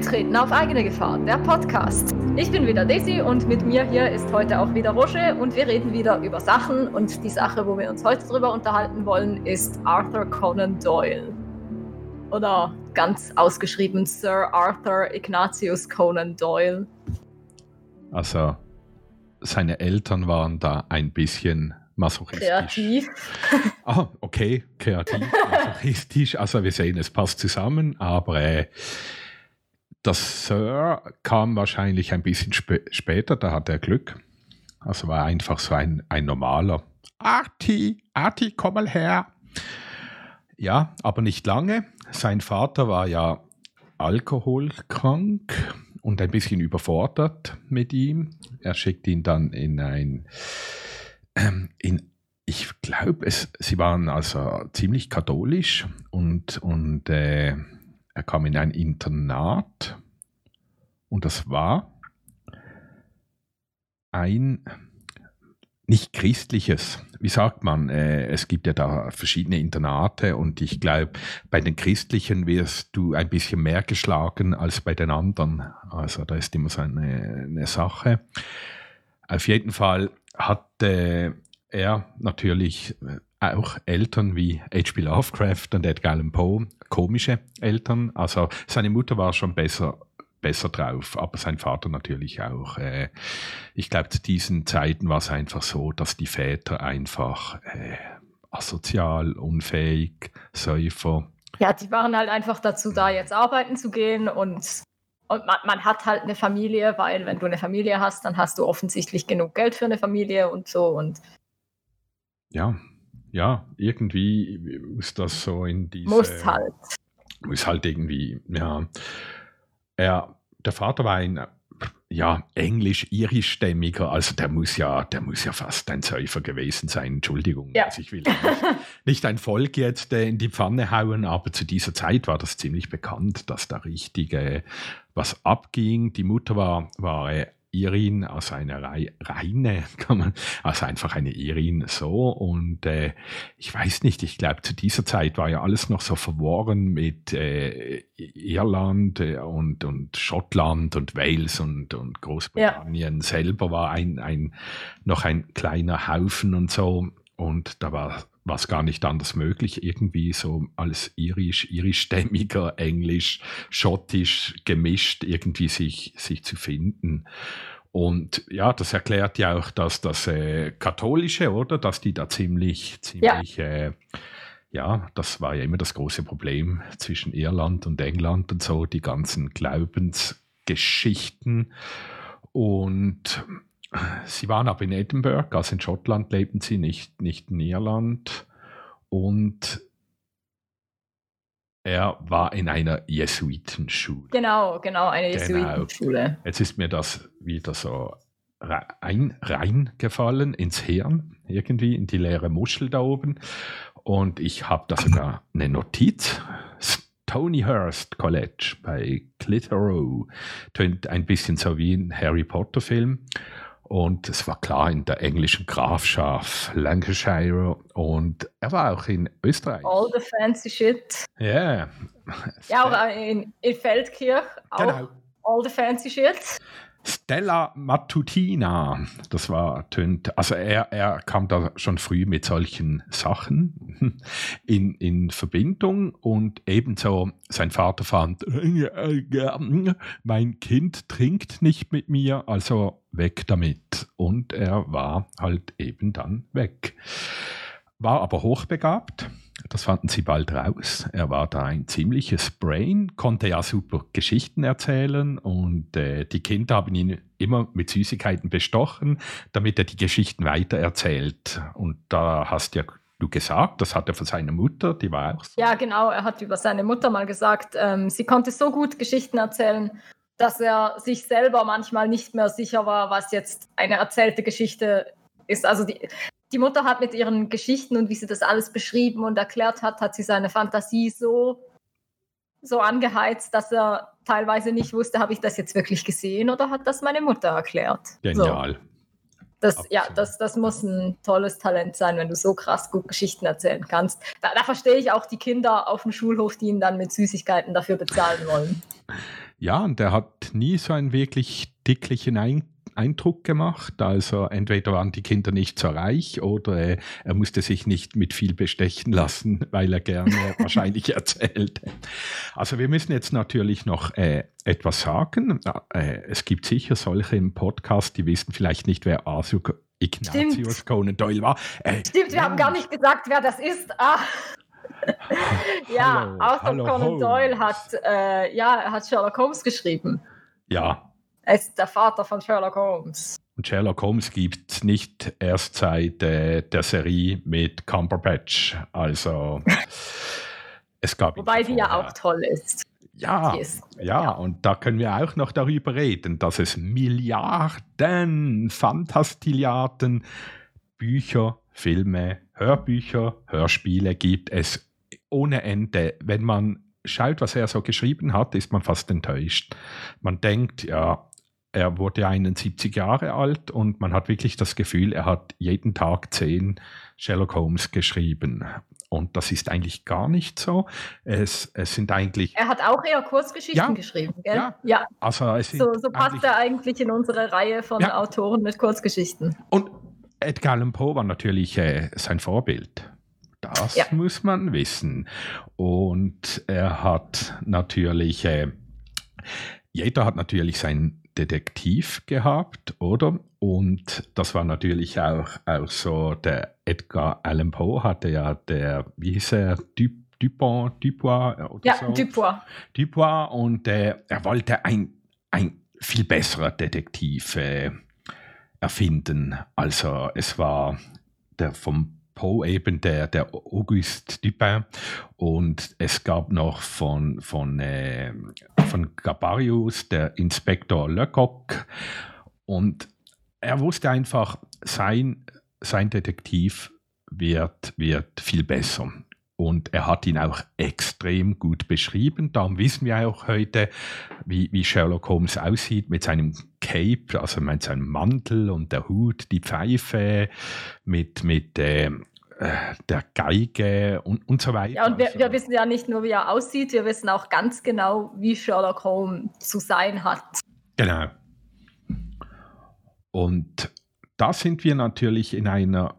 Betreten auf eigene Gefahr, der Podcast. Ich bin wieder Daisy und mit mir hier ist heute auch wieder Roger und wir reden wieder über Sachen und die Sache, wo wir uns heute drüber unterhalten wollen, ist Arthur Conan Doyle. Oder ganz ausgeschrieben Sir Arthur Ignatius Conan Doyle. Also seine Eltern waren da ein bisschen masochistisch. Kreativ. Ah, okay, kreativ, masochistisch. Also wir sehen, es passt zusammen, aber äh, das Sir kam wahrscheinlich ein bisschen sp später, da hat er Glück. Also war einfach so ein, ein normaler Arti, Arti, komm mal her. Ja, aber nicht lange. Sein Vater war ja alkoholkrank und ein bisschen überfordert mit ihm. Er schickt ihn dann in ein, ähm, in, ich glaube, sie waren also ziemlich katholisch und, und äh, er kam in ein Internat und das war ein nicht christliches, wie sagt man, äh, es gibt ja da verschiedene Internate und ich glaube, bei den christlichen wirst du ein bisschen mehr geschlagen als bei den anderen. Also da ist immer so eine, eine Sache. Auf jeden Fall hatte er natürlich auch Eltern wie H.P. Lovecraft und Edgar Allan Poe, komische Eltern. Also seine Mutter war schon besser, besser drauf, aber sein Vater natürlich auch. Äh, ich glaube, zu diesen Zeiten war es einfach so, dass die Väter einfach äh, asozial, unfähig, Säufer. Ja, die waren halt einfach dazu da, jetzt arbeiten zu gehen und und man, man, hat halt eine Familie, weil wenn du eine Familie hast, dann hast du offensichtlich genug Geld für eine Familie und so. Und ja, ja, irgendwie muss das so in diese... Muss halt. Muss halt irgendwie, ja. Er, der Vater war ein ja, englisch-irischstämmiger, also der muss ja, der muss ja fast ein Säufer gewesen sein, Entschuldigung. Ja. Also ich will nicht, nicht ein Volk jetzt äh, in die Pfanne hauen, aber zu dieser Zeit war das ziemlich bekannt, dass da richtig äh, was abging. Die Mutter war, war äh, Irin, also eine reine, kann man, also einfach eine Irin so. Und äh, ich weiß nicht, ich glaube, zu dieser Zeit war ja alles noch so verworren mit äh, Irland äh, und, und Schottland und Wales und, und Großbritannien ja. selber war ein, ein, noch ein kleiner Haufen und so. Und da war was gar nicht anders möglich, irgendwie so als irisch, irischstämmiger, englisch, schottisch gemischt irgendwie sich, sich zu finden. Und ja, das erklärt ja auch, dass das äh, Katholische, oder? Dass die da ziemlich, ziemlich, ja. Äh, ja, das war ja immer das große Problem zwischen Irland und England und so, die ganzen Glaubensgeschichten. Und Sie waren aber in Edinburgh, also in Schottland lebten sie, nicht, nicht in Irland. Und er war in einer Jesuitenschule. Genau, genau, eine genau. Jesuitenschule. Jetzt ist mir das wieder so rein, reingefallen ins Hirn, irgendwie in die leere Muschel da oben. Und ich habe da sogar eine Notiz. Tonyhurst College bei Clitheroe. Tönt ein bisschen so wie ein Harry Potter-Film. Und es war klar in der englischen Grafschaft Lancashire und er war auch in Österreich. All the fancy shit. Ja. Yeah. Ja, auch in, in Feldkirch. Auch genau. all the fancy shit. Stella Matutina, das war tönt, also er, er kam da schon früh mit solchen Sachen in, in Verbindung und ebenso sein Vater fand, mein Kind trinkt nicht mit mir, also weg damit. Und er war halt eben dann weg. War aber hochbegabt das fanden sie bald raus. Er war da ein ziemliches Brain, konnte ja super Geschichten erzählen und äh, die Kinder haben ihn immer mit Süßigkeiten bestochen, damit er die Geschichten weitererzählt. Und da hast ja du gesagt, das hat er von seiner Mutter, die war auch so. Ja, genau, er hat über seine Mutter mal gesagt, ähm, sie konnte so gut Geschichten erzählen, dass er sich selber manchmal nicht mehr sicher war, was jetzt eine erzählte Geschichte ist. Also die, die Mutter hat mit ihren Geschichten und wie sie das alles beschrieben und erklärt hat, hat sie seine Fantasie so, so angeheizt, dass er teilweise nicht wusste, habe ich das jetzt wirklich gesehen oder hat das meine Mutter erklärt. Genial. So. Das, ja, das, das muss ein tolles Talent sein, wenn du so krass gut Geschichten erzählen kannst. Da, da verstehe ich auch die Kinder auf dem Schulhof, die ihn dann mit Süßigkeiten dafür bezahlen wollen. Ja, und er hat nie so einen wirklich dicklichen Eindruck Eindruck gemacht. Also entweder waren die Kinder nicht so reich oder äh, er musste sich nicht mit viel bestechen lassen, weil er gerne wahrscheinlich erzählte. Also wir müssen jetzt natürlich noch äh, etwas sagen. Äh, es gibt sicher solche im Podcast, die wissen vielleicht nicht, wer Arthur Ignatius Conan Doyle war. Äh, Stimmt, wir haben gar nicht gesagt, wer das ist. Ah. ja, hallo, Arthur hallo, Conan Holmes. Doyle hat, äh, ja, hat Sherlock Holmes geschrieben. Ja, er ist der Vater von Sherlock Holmes. Und Sherlock Holmes gibt es nicht erst seit äh, der Serie mit Cumberbatch. Also es gab Wobei die ja auch toll ist. Ja, ist, ja, ja, und da können wir auch noch darüber reden, dass es Milliarden, Fantastiliarden Bücher, Filme, Hörbücher, Hörspiele gibt es ohne Ende. Wenn man schaut, was er so geschrieben hat, ist man fast enttäuscht. Man denkt, ja, er wurde 71 Jahre alt und man hat wirklich das Gefühl, er hat jeden Tag zehn Sherlock Holmes geschrieben. Und das ist eigentlich gar nicht so. Es, es sind eigentlich. Er hat auch eher Kurzgeschichten ja, geschrieben, gell? Ja. ja. Also es so, so passt er eigentlich in unsere Reihe von ja. Autoren mit Kurzgeschichten. Und Edgar Allan Poe war natürlich äh, sein Vorbild. Das ja. muss man wissen. Und er hat natürlich. Äh, jeder hat natürlich sein Detektiv gehabt, oder? Und das war natürlich auch, auch so, der Edgar Allan Poe hatte ja der, wie hieß er, Dupont, Dupois oder ja, so. Dupois. Dupois und äh, er wollte ein, ein viel besserer Detektiv äh, erfinden. Also es war der vom Poe eben der, der Auguste Dupin und es gab noch von, von, äh, von Gabarius der Inspektor Lecoq und er wusste einfach, sein, sein Detektiv wird, wird viel besser. Und er hat ihn auch extrem gut beschrieben. Darum wissen wir auch heute, wie, wie Sherlock Holmes aussieht mit seinem Cape, also mit seinem Mantel und der Hut, die Pfeife, mit, mit äh, der Geige und, und so weiter. Ja, und wir, also, wir, wissen ja nicht nur, wie er aussieht, wir wissen auch ganz genau, wie Sherlock Holmes zu sein hat. Genau. Und da sind wir natürlich in einer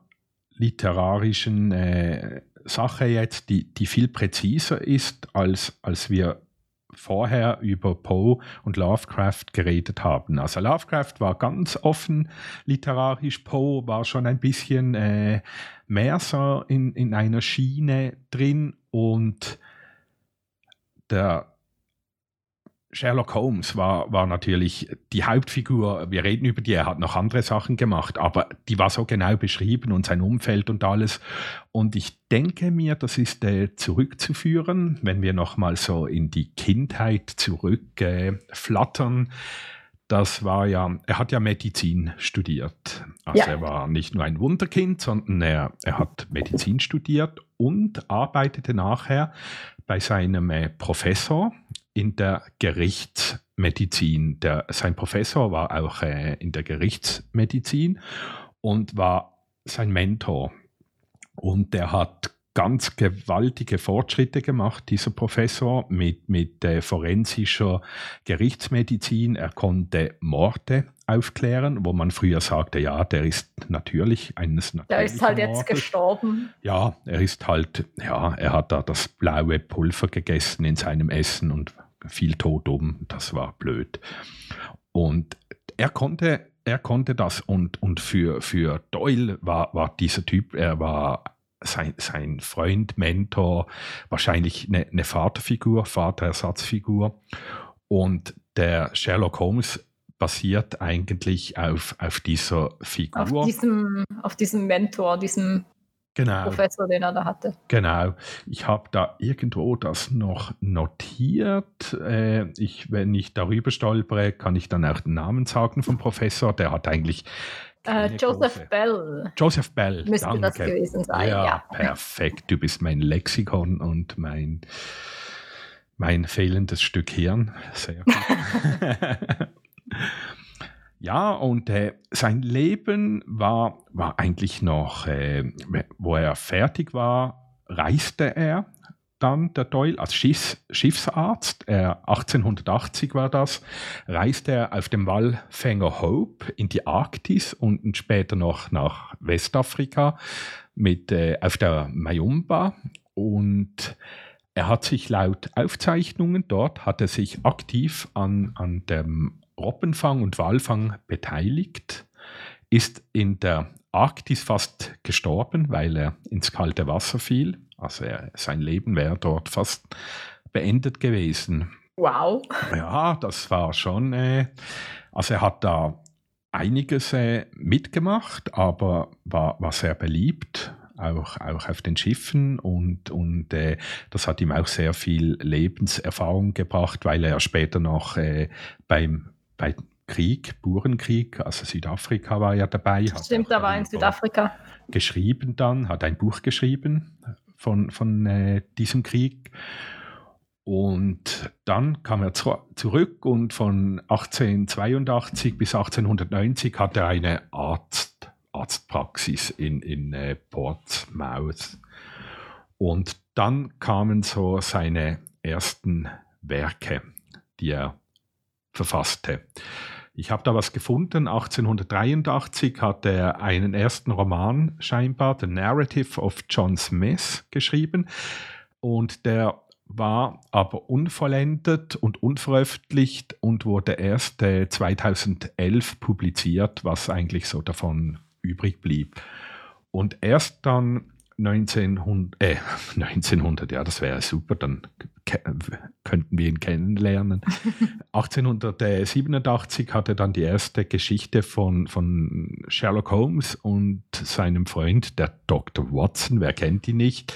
literarischen äh, Sache jetzt, die, die viel präziser ist, als, als wir vorher über Poe und Lovecraft geredet haben. Also Lovecraft war ganz offen literarisch, Poe war schon ein bisschen äh, mehr so in, in einer Schiene drin und der Sherlock Holmes war, war natürlich die Hauptfigur. Wir reden über die, er hat noch andere Sachen gemacht, aber die war so genau beschrieben und sein Umfeld und alles. Und ich denke mir, das ist äh, zurückzuführen, wenn wir nochmal so in die Kindheit zurückflattern. Äh, das war ja, er hat ja Medizin studiert. Also ja. er war nicht nur ein Wunderkind, sondern er, er hat Medizin studiert und arbeitete nachher bei seinem äh, Professor in der Gerichtsmedizin. Der, sein Professor war auch äh, in der Gerichtsmedizin und war sein Mentor. Und der hat ganz gewaltige Fortschritte gemacht, dieser Professor, mit, mit äh, forensischer Gerichtsmedizin. Er konnte Morde aufklären, wo man früher sagte, ja, der ist natürlich eines Der ist halt Mordes. jetzt gestorben. Ja, er ist halt, ja, er hat da das blaue Pulver gegessen in seinem Essen und viel tot um. Das war blöd. Und er konnte, er konnte das und, und für, für Doyle war, war dieser Typ, er war sein, sein Freund, Mentor, wahrscheinlich eine, eine Vaterfigur, Vaterersatzfigur. Und der Sherlock Holmes basiert eigentlich auf, auf dieser Figur. Auf diesem, auf diesem Mentor, diesem genau. Professor, den er da hatte. Genau. Ich habe da irgendwo das noch notiert. Äh, ich, wenn ich darüber stolpere, kann ich dann auch den Namen sagen vom Professor. Der hat eigentlich äh, Joseph große. Bell. Joseph Bell. Müsste danke. das gewesen sein. Ja, ja, perfekt. Du bist mein Lexikon und mein, mein fehlendes Stück Hirn. Sehr gut. Ja, und äh, sein Leben war, war eigentlich noch, äh, wo er fertig war, reiste er dann der Doyle als Schiffs Schiffsarzt, äh, 1880 war das, reiste er auf dem Walfänger Hope in die Arktis und später noch nach Westafrika mit, äh, auf der Mayumba. Und er hat sich laut Aufzeichnungen dort, hat er sich aktiv an, an dem Robbenfang und Walfang beteiligt, ist in der Arktis fast gestorben, weil er ins kalte Wasser fiel also er, sein Leben wäre dort fast beendet gewesen. Wow. Ja, das war schon, äh, also er hat da einiges äh, mitgemacht, aber war, war sehr beliebt, auch, auch auf den Schiffen und, und äh, das hat ihm auch sehr viel Lebenserfahrung gebracht, weil er später noch äh, beim, bei Krieg, Burenkrieg, also Südafrika war ja dabei. Stimmt, er war in Südafrika. Geschrieben dann, hat ein Buch geschrieben von, von äh, diesem Krieg. Und dann kam er zu, zurück und von 1882 bis 1890 hatte er eine Arzt, Arztpraxis in, in äh, Portsmouth. Und dann kamen so seine ersten Werke, die er verfasste. Ich habe da was gefunden. 1883 hat er einen ersten Roman scheinbar, The Narrative of John Smith, geschrieben. Und der war aber unvollendet und unveröffentlicht und wurde erst äh, 2011 publiziert, was eigentlich so davon übrig blieb. Und erst dann 1900, äh, 1900, ja, das wäre super, dann könnten wir ihn kennenlernen. 1887 hatte dann die erste Geschichte von, von Sherlock Holmes und seinem Freund, der Dr. Watson, wer kennt ihn nicht,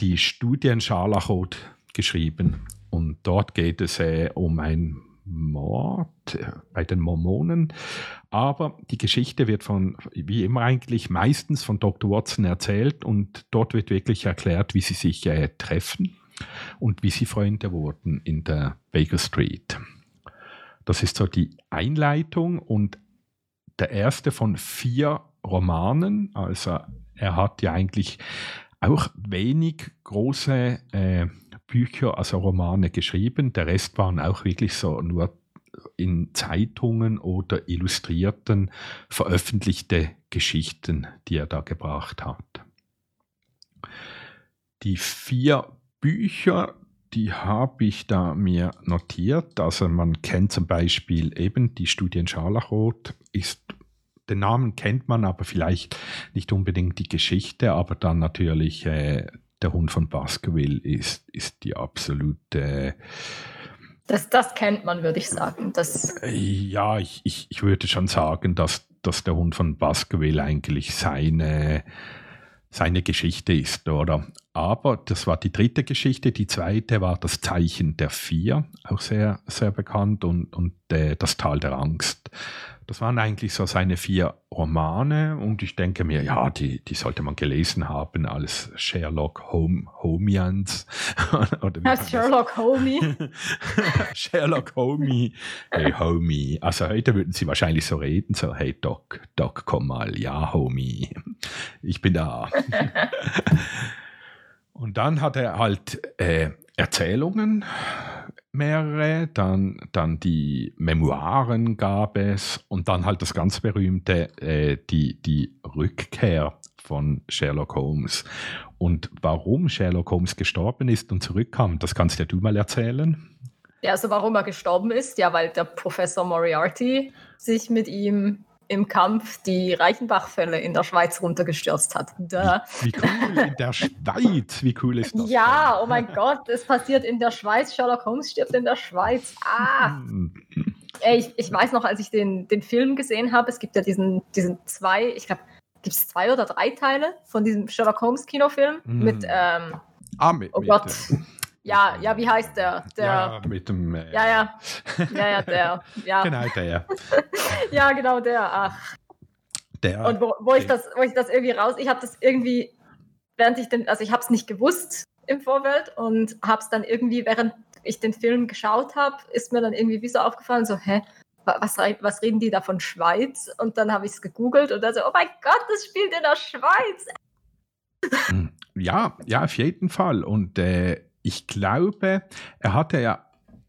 die Studien Scharlachrot geschrieben. Und dort geht es äh, um ein Mord äh, bei den Mormonen. Aber die Geschichte wird von, wie immer eigentlich, meistens von Dr. Watson erzählt und dort wird wirklich erklärt, wie sie sich äh, treffen und wie sie Freunde wurden in der Baker Street. Das ist so die Einleitung und der erste von vier Romanen. Also er hat ja eigentlich auch wenig große äh, Bücher, also Romane geschrieben. Der Rest waren auch wirklich so nur in Zeitungen oder illustrierten veröffentlichte Geschichten, die er da gebracht hat. Die vier Bücher, die habe ich da mir notiert. Also man kennt zum Beispiel eben die Studien Scharlachrot, ist den Namen kennt man, aber vielleicht nicht unbedingt die Geschichte, aber dann natürlich äh, der Hund von Baskerville ist, ist die absolute. Das, das kennt man, würde ich sagen. Das ja, ich, ich, ich würde schon sagen, dass, dass der Hund von Baskerville eigentlich seine, seine Geschichte ist, oder? Aber das war die dritte Geschichte. Die zweite war das Zeichen der Vier, auch sehr, sehr bekannt, und, und äh, das Tal der Angst. Das waren eigentlich so seine vier Romane und ich denke mir, ja, die, die sollte man gelesen haben als Sherlock Home, Homians. als Sherlock Homie. Sherlock Homie. Hey Homie. Also heute würden sie wahrscheinlich so reden, so hey Doc, Doc, komm mal, ja Homie, ich bin da. und dann hat er halt äh, Erzählungen mehrere, dann, dann die Memoiren gab es und dann halt das ganz berühmte, äh, die, die Rückkehr von Sherlock Holmes. Und warum Sherlock Holmes gestorben ist und zurückkam, das kannst ja du mal erzählen. Ja, also warum er gestorben ist, ja, weil der Professor Moriarty sich mit ihm im Kampf die Reichenbach-Fälle in der Schweiz runtergestürzt hat. Wie, wie, cool, in der Schweiz, wie cool ist das? Ja, denn? oh mein Gott, es passiert in der Schweiz, Sherlock Holmes stirbt in der Schweiz. Ah! Ey, ich, ich weiß noch, als ich den, den Film gesehen habe, es gibt ja diesen, diesen zwei, ich glaube, gibt es zwei oder drei Teile von diesem Sherlock Holmes Kinofilm mm. mit, ähm, ah, mit, oh Gott, mit, ja, ja, wie heißt der? der ja, mit dem. Äh, ja, ja. Ja, ja, der. Ja. Genau, der. ja, genau, der. Ach. Der. Und wo, wo ich das, wo ich das irgendwie raus, ich habe das irgendwie, während ich den, also ich habe es nicht gewusst im Vorfeld und habe es dann irgendwie, während ich den Film geschaut habe, ist mir dann irgendwie wie so aufgefallen, so, hä, was, was reden die da von Schweiz? Und dann habe ich es gegoogelt und dann so, oh mein Gott, das spielt in der Schweiz. Hm. Ja, ja, auf jeden Fall. Und äh, ich glaube, er hatte ja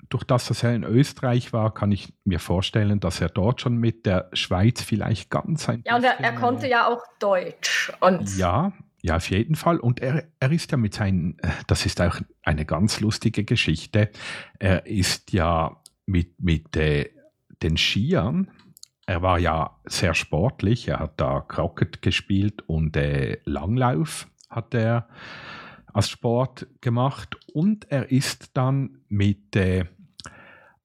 durch das, dass er in Österreich war, kann ich mir vorstellen, dass er dort schon mit der Schweiz vielleicht ganz ein Ja, und er, er konnte ja auch Deutsch. Und ja, ja, auf jeden Fall. Und er, er ist ja mit seinen, das ist auch eine ganz lustige Geschichte, er ist ja mit, mit äh, den Skiern, er war ja sehr sportlich, er hat da Crockett gespielt und äh, Langlauf hat er als Sport gemacht und er ist dann mit äh,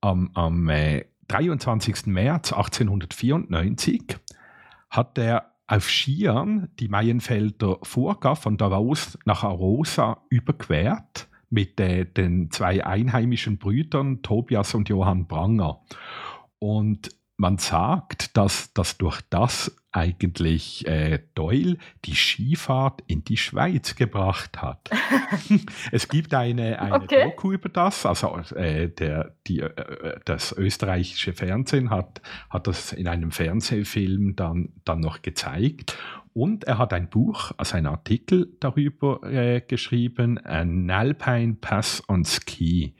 am, am äh, 23. März 1894 hat er auf Skiern die Maienfelder Furka von Davos nach Arosa überquert mit äh, den zwei einheimischen Brüdern Tobias und Johann Pranger. Und man sagt, dass, dass durch das eigentlich äh, Doyle die Skifahrt in die Schweiz gebracht hat. es gibt eine, eine okay. Doku über das, also äh, der, die, äh, das österreichische Fernsehen hat, hat das in einem Fernsehfilm dann, dann noch gezeigt. Und er hat ein Buch, also einen Artikel darüber äh, geschrieben, An Alpine Pass on Ski.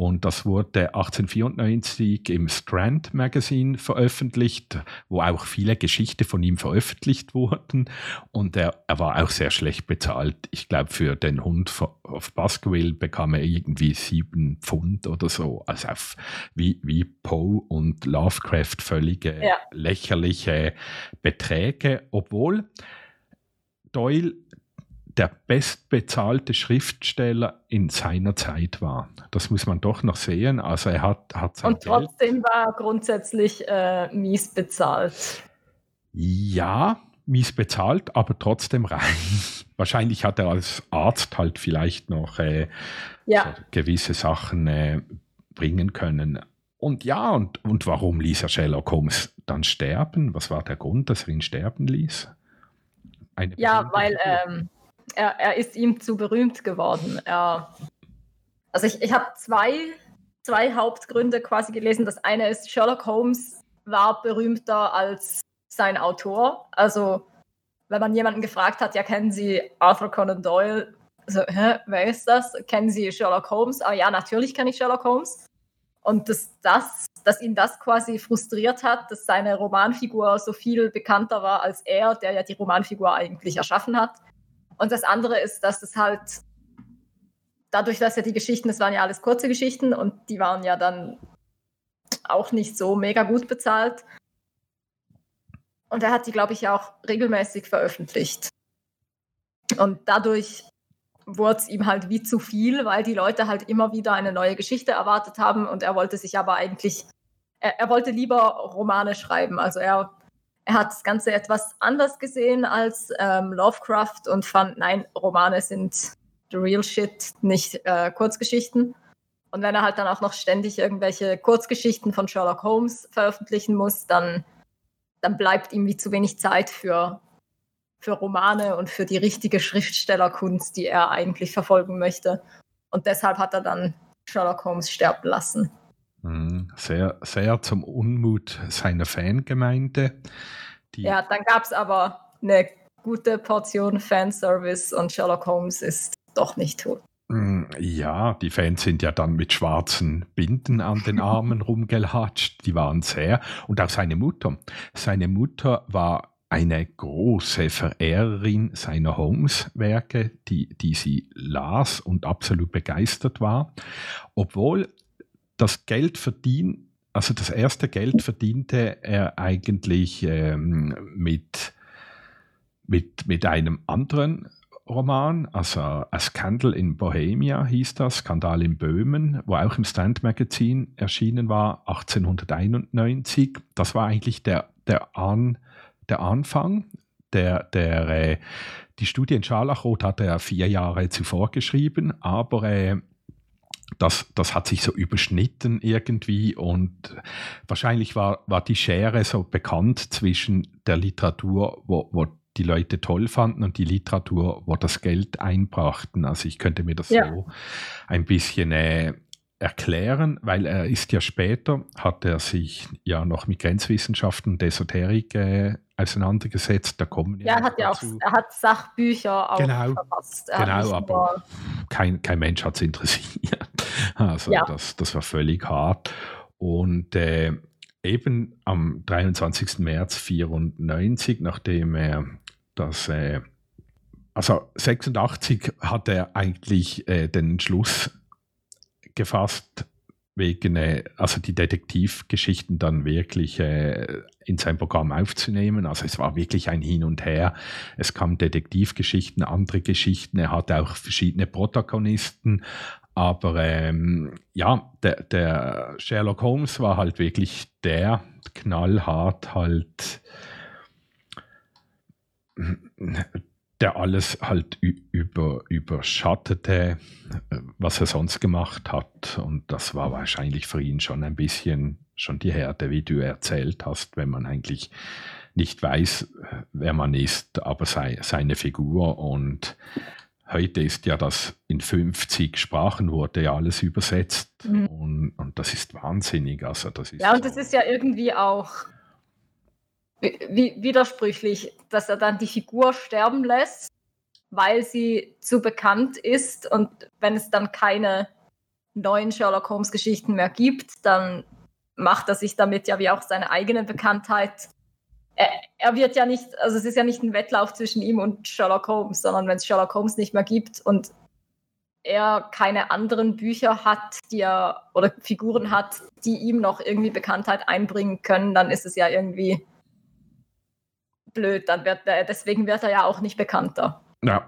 Und das wurde 1894 im Strand Magazine veröffentlicht, wo auch viele Geschichten von ihm veröffentlicht wurden. Und er, er war auch sehr schlecht bezahlt. Ich glaube, für den Hund auf Baskerville bekam er irgendwie sieben Pfund oder so. Also auf, wie, wie Poe und Lovecraft völlige ja. lächerliche Beträge, obwohl Doyle der bestbezahlte Schriftsteller in seiner Zeit war. Das muss man doch noch sehen. Also er hat, hat sein Und trotzdem Geld war er grundsätzlich äh, mies bezahlt. Ja, mies bezahlt, aber trotzdem rein. Wahrscheinlich hat er als Arzt halt vielleicht noch äh, ja. so gewisse Sachen äh, bringen können. Und ja, und, und warum ließ er Sherlock Holmes dann sterben? Was war der Grund, dass er ihn sterben ließ? Eine ja, weil ähm, er, er ist ihm zu berühmt geworden. Er, also ich, ich habe zwei, zwei Hauptgründe quasi gelesen. Das eine ist, Sherlock Holmes war berühmter als sein Autor. Also wenn man jemanden gefragt hat, ja, kennen Sie Arthur Conan Doyle? So, hä, wer ist das? Kennen Sie Sherlock Holmes? Ah ja, natürlich kenne ich Sherlock Holmes. Und dass, das, dass ihn das quasi frustriert hat, dass seine Romanfigur so viel bekannter war als er, der ja die Romanfigur eigentlich erschaffen hat. Und das andere ist, dass es halt dadurch, dass ja die Geschichten, das waren ja alles kurze Geschichten und die waren ja dann auch nicht so mega gut bezahlt. Und er hat die, glaube ich, auch regelmäßig veröffentlicht. Und dadurch wurde es ihm halt wie zu viel, weil die Leute halt immer wieder eine neue Geschichte erwartet haben und er wollte sich aber eigentlich, er, er wollte lieber Romane schreiben. Also er er hat das Ganze etwas anders gesehen als ähm, Lovecraft und fand, nein, Romane sind the real shit, nicht äh, Kurzgeschichten. Und wenn er halt dann auch noch ständig irgendwelche Kurzgeschichten von Sherlock Holmes veröffentlichen muss, dann, dann bleibt ihm wie zu wenig Zeit für, für Romane und für die richtige Schriftstellerkunst, die er eigentlich verfolgen möchte. Und deshalb hat er dann Sherlock Holmes sterben lassen. Mhm. Sehr, sehr zum Unmut seiner Fangemeinde. ja, dann gab es aber eine gute Portion Fanservice und Sherlock Holmes ist doch nicht tot. Mm, ja, die Fans sind ja dann mit schwarzen Binden an den Armen rumgelatscht. Die waren sehr. Und auch seine Mutter. Seine Mutter war eine große Verehrerin seiner Holmes-Werke, die, die sie las und absolut begeistert war. Obwohl das Geld verdienen, also das erste Geld verdiente er eigentlich ähm, mit, mit, mit einem anderen Roman, also A Scandal in Bohemia hieß das, Skandal in Böhmen, wo auch im Stand Magazin erschienen war, 1891. Das war eigentlich der, der, An, der Anfang. Der, der, äh, die Studie in Scharlachrot hatte er vier Jahre zuvor geschrieben, aber äh, das, das hat sich so überschnitten irgendwie und wahrscheinlich war, war die Schere so bekannt zwischen der Literatur, wo, wo die Leute toll fanden und die Literatur, wo das Geld einbrachten. Also ich könnte mir das ja. so ein bisschen äh, erklären, weil er ist ja später, hat er sich ja noch mit Grenzwissenschaften und Esoterik äh, auseinandergesetzt. Da kommen ja, er hat ja auch, er hat Sachbücher auch genau, verfasst. Er genau, aber kein, kein Mensch hat es interessiert. Also ja. das, das war völlig hart. Und äh, eben am 23. März 1994, nachdem er das, äh, also 86 hat er eigentlich äh, den Entschluss gefasst, wegen, äh, also die Detektivgeschichten dann wirklich äh, in sein Programm aufzunehmen. Also es war wirklich ein Hin und Her. Es kamen Detektivgeschichten, andere Geschichten. Er hatte auch verschiedene Protagonisten. Aber ähm, ja, der, der, Sherlock Holmes war halt wirklich der knallhart halt der alles halt über, überschattete, was er sonst gemacht hat. Und das war wahrscheinlich für ihn schon ein bisschen schon die Härte, wie du erzählt hast, wenn man eigentlich nicht weiß, wer man ist, aber sei, seine Figur. Und heute ist ja das in 50 Sprachen wurde ja alles übersetzt. Mhm. Und, und das ist wahnsinnig. Also das ist ja, und das ist ja irgendwie auch widersprüchlich, dass er dann die Figur sterben lässt, weil sie zu bekannt ist und wenn es dann keine neuen Sherlock Holmes Geschichten mehr gibt, dann macht er sich damit ja wie auch seine eigene Bekanntheit. Er, er, wird ja nicht, also es ist ja nicht ein Wettlauf zwischen ihm und Sherlock Holmes, sondern wenn es Sherlock Holmes nicht mehr gibt und er keine anderen Bücher hat, die er oder Figuren hat, die ihm noch irgendwie Bekanntheit einbringen können, dann ist es ja irgendwie blöd, dann wird er, deswegen wird er ja auch nicht bekannter. Ja.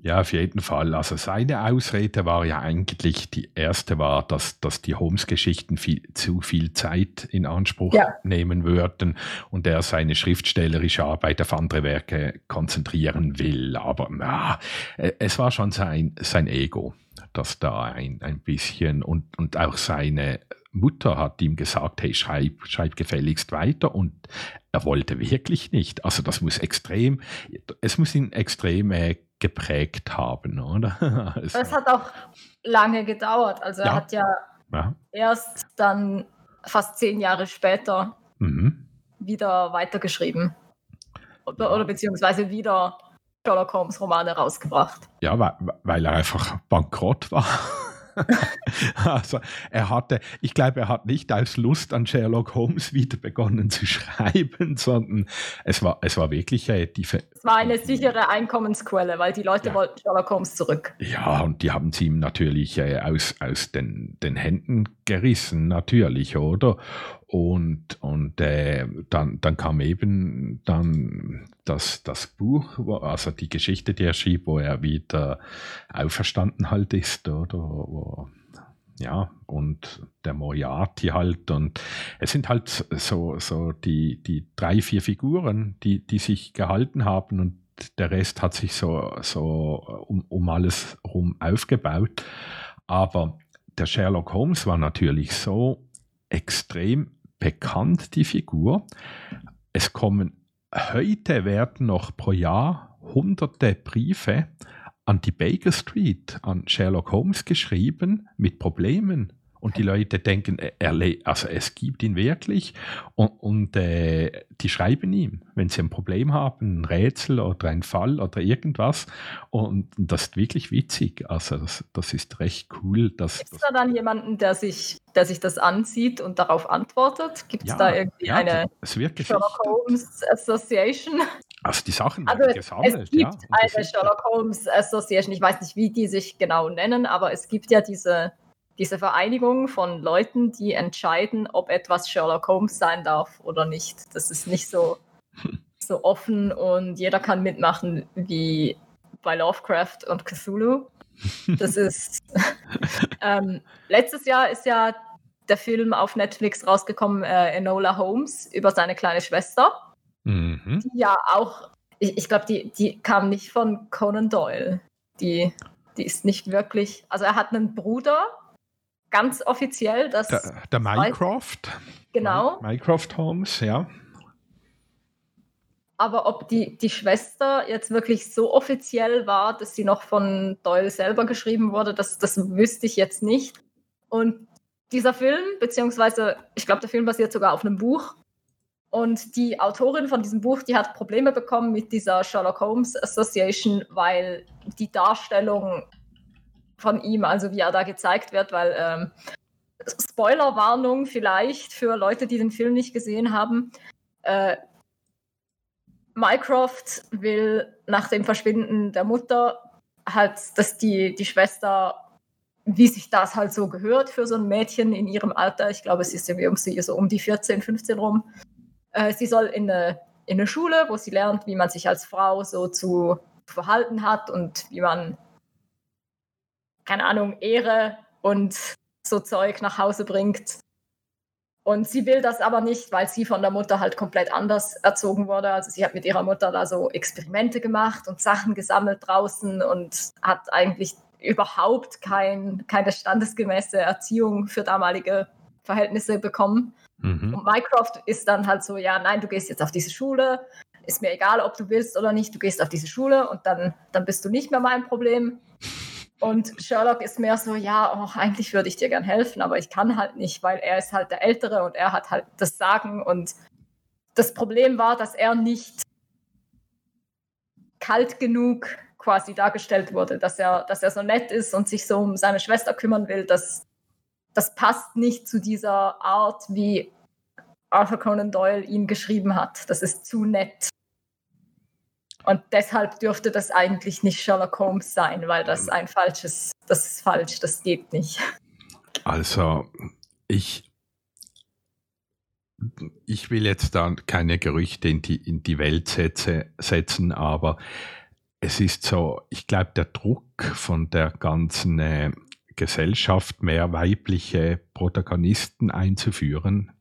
Ja, auf jeden Fall. Also seine Ausrede war ja eigentlich, die erste war, dass, dass die Holmes-Geschichten viel, zu viel Zeit in Anspruch ja. nehmen würden und er seine schriftstellerische Arbeit auf andere Werke konzentrieren will. Aber na, es war schon sein, sein Ego, das da ein, ein bisschen und, und auch seine Mutter hat ihm gesagt, hey, schreib, schreib gefälligst weiter und er wollte wirklich nicht. Also das muss extrem, es muss ihn extrem äh, geprägt haben, oder? Also, es hat auch lange gedauert. Also ja. er hat ja, ja, erst dann fast zehn Jahre später mhm. wieder weitergeschrieben. Oder, oder beziehungsweise wieder Sherlock Holmes Romane rausgebracht. Ja, weil, weil er einfach bankrott war. also er hatte, ich glaube, er hat nicht als Lust an Sherlock Holmes wieder begonnen zu schreiben, sondern es war, es war wirklich äh, die. Es war eine sichere Einkommensquelle, weil die Leute ja. wollten Sherlock Holmes zurück. Ja, und die haben sie ihm natürlich äh, aus, aus den, den Händen gerissen, natürlich, oder? Und, und äh, dann, dann kam eben dann das, das Buch, also die Geschichte, die er schrieb, wo er wieder auferstanden halt ist, oder? Wo, ja, und der Moriarty halt. Und es sind halt so, so die, die drei, vier Figuren, die, die sich gehalten haben und der Rest hat sich so, so um, um alles rum aufgebaut. Aber der Sherlock Holmes war natürlich so extrem bekannt, die Figur. Es kommen heute werden noch pro Jahr hunderte Briefe an die Baker Street, an Sherlock Holmes geschrieben mit Problemen. Und die Leute denken, er, also es gibt ihn wirklich. Und, und äh, die schreiben ihm, wenn sie ein Problem haben, ein Rätsel oder ein Fall oder irgendwas. Und das ist wirklich witzig. Also das, das ist recht cool. Gibt es da dann jemanden, der sich, der sich das ansieht und darauf antwortet? Gibt es ja, da irgendwie ja, eine Sherlock Holmes Association? Also die Sachen also gesammelt. Es gibt ja, eine Sherlock Holmes Association. Ich weiß nicht, wie die sich genau nennen, aber es gibt ja diese diese Vereinigung von Leuten, die entscheiden, ob etwas Sherlock Holmes sein darf oder nicht. Das ist nicht so, so offen und jeder kann mitmachen wie bei Lovecraft und Cthulhu. Das ist. ähm, letztes Jahr ist ja der Film auf Netflix rausgekommen, äh, Enola Holmes, über seine kleine Schwester. Mhm. Die ja auch, ich, ich glaube, die, die kam nicht von Conan Doyle. Die, die ist nicht wirklich. Also er hat einen Bruder, ganz offiziell. Das der, der Minecraft. Genau. Minecraft Holmes, ja. Aber ob die, die Schwester jetzt wirklich so offiziell war, dass sie noch von Doyle selber geschrieben wurde, das, das wüsste ich jetzt nicht. Und dieser Film, beziehungsweise ich glaube, der Film basiert sogar auf einem Buch. Und die Autorin von diesem Buch, die hat Probleme bekommen mit dieser Sherlock Holmes Association, weil die Darstellung von ihm, also wie er da gezeigt wird, weil ähm, Spoilerwarnung vielleicht für Leute, die den Film nicht gesehen haben. Äh, Mycroft will nach dem Verschwinden der Mutter halt, dass die, die Schwester, wie sich das halt so gehört für so ein Mädchen in ihrem Alter, ich glaube, es ist irgendwie um so um die 14, 15 rum, äh, sie soll in eine, in eine Schule, wo sie lernt, wie man sich als Frau so zu verhalten hat und wie man, keine Ahnung, Ehre und so Zeug nach Hause bringt. Und sie will das aber nicht, weil sie von der Mutter halt komplett anders erzogen wurde. Also sie hat mit ihrer Mutter da so Experimente gemacht und Sachen gesammelt draußen und hat eigentlich überhaupt kein, keine standesgemäße Erziehung für damalige Verhältnisse bekommen. Mhm. Und Mycroft ist dann halt so, ja, nein, du gehst jetzt auf diese Schule, ist mir egal, ob du willst oder nicht, du gehst auf diese Schule und dann, dann bist du nicht mehr mein Problem. Und Sherlock ist mehr so, ja, oh, eigentlich würde ich dir gern helfen, aber ich kann halt nicht, weil er ist halt der Ältere und er hat halt das Sagen. Und das Problem war, dass er nicht kalt genug quasi dargestellt wurde, dass er, dass er so nett ist und sich so um seine Schwester kümmern will. Das, das passt nicht zu dieser Art, wie Arthur Conan Doyle ihn geschrieben hat. Das ist zu nett. Und deshalb dürfte das eigentlich nicht Sherlock Holmes sein, weil das ein falsches, das ist falsch, das geht nicht. Also, ich, ich will jetzt da keine Gerüchte in die, in die Welt setze, setzen, aber es ist so, ich glaube, der Druck von der ganzen äh, Gesellschaft, mehr weibliche Protagonisten einzuführen,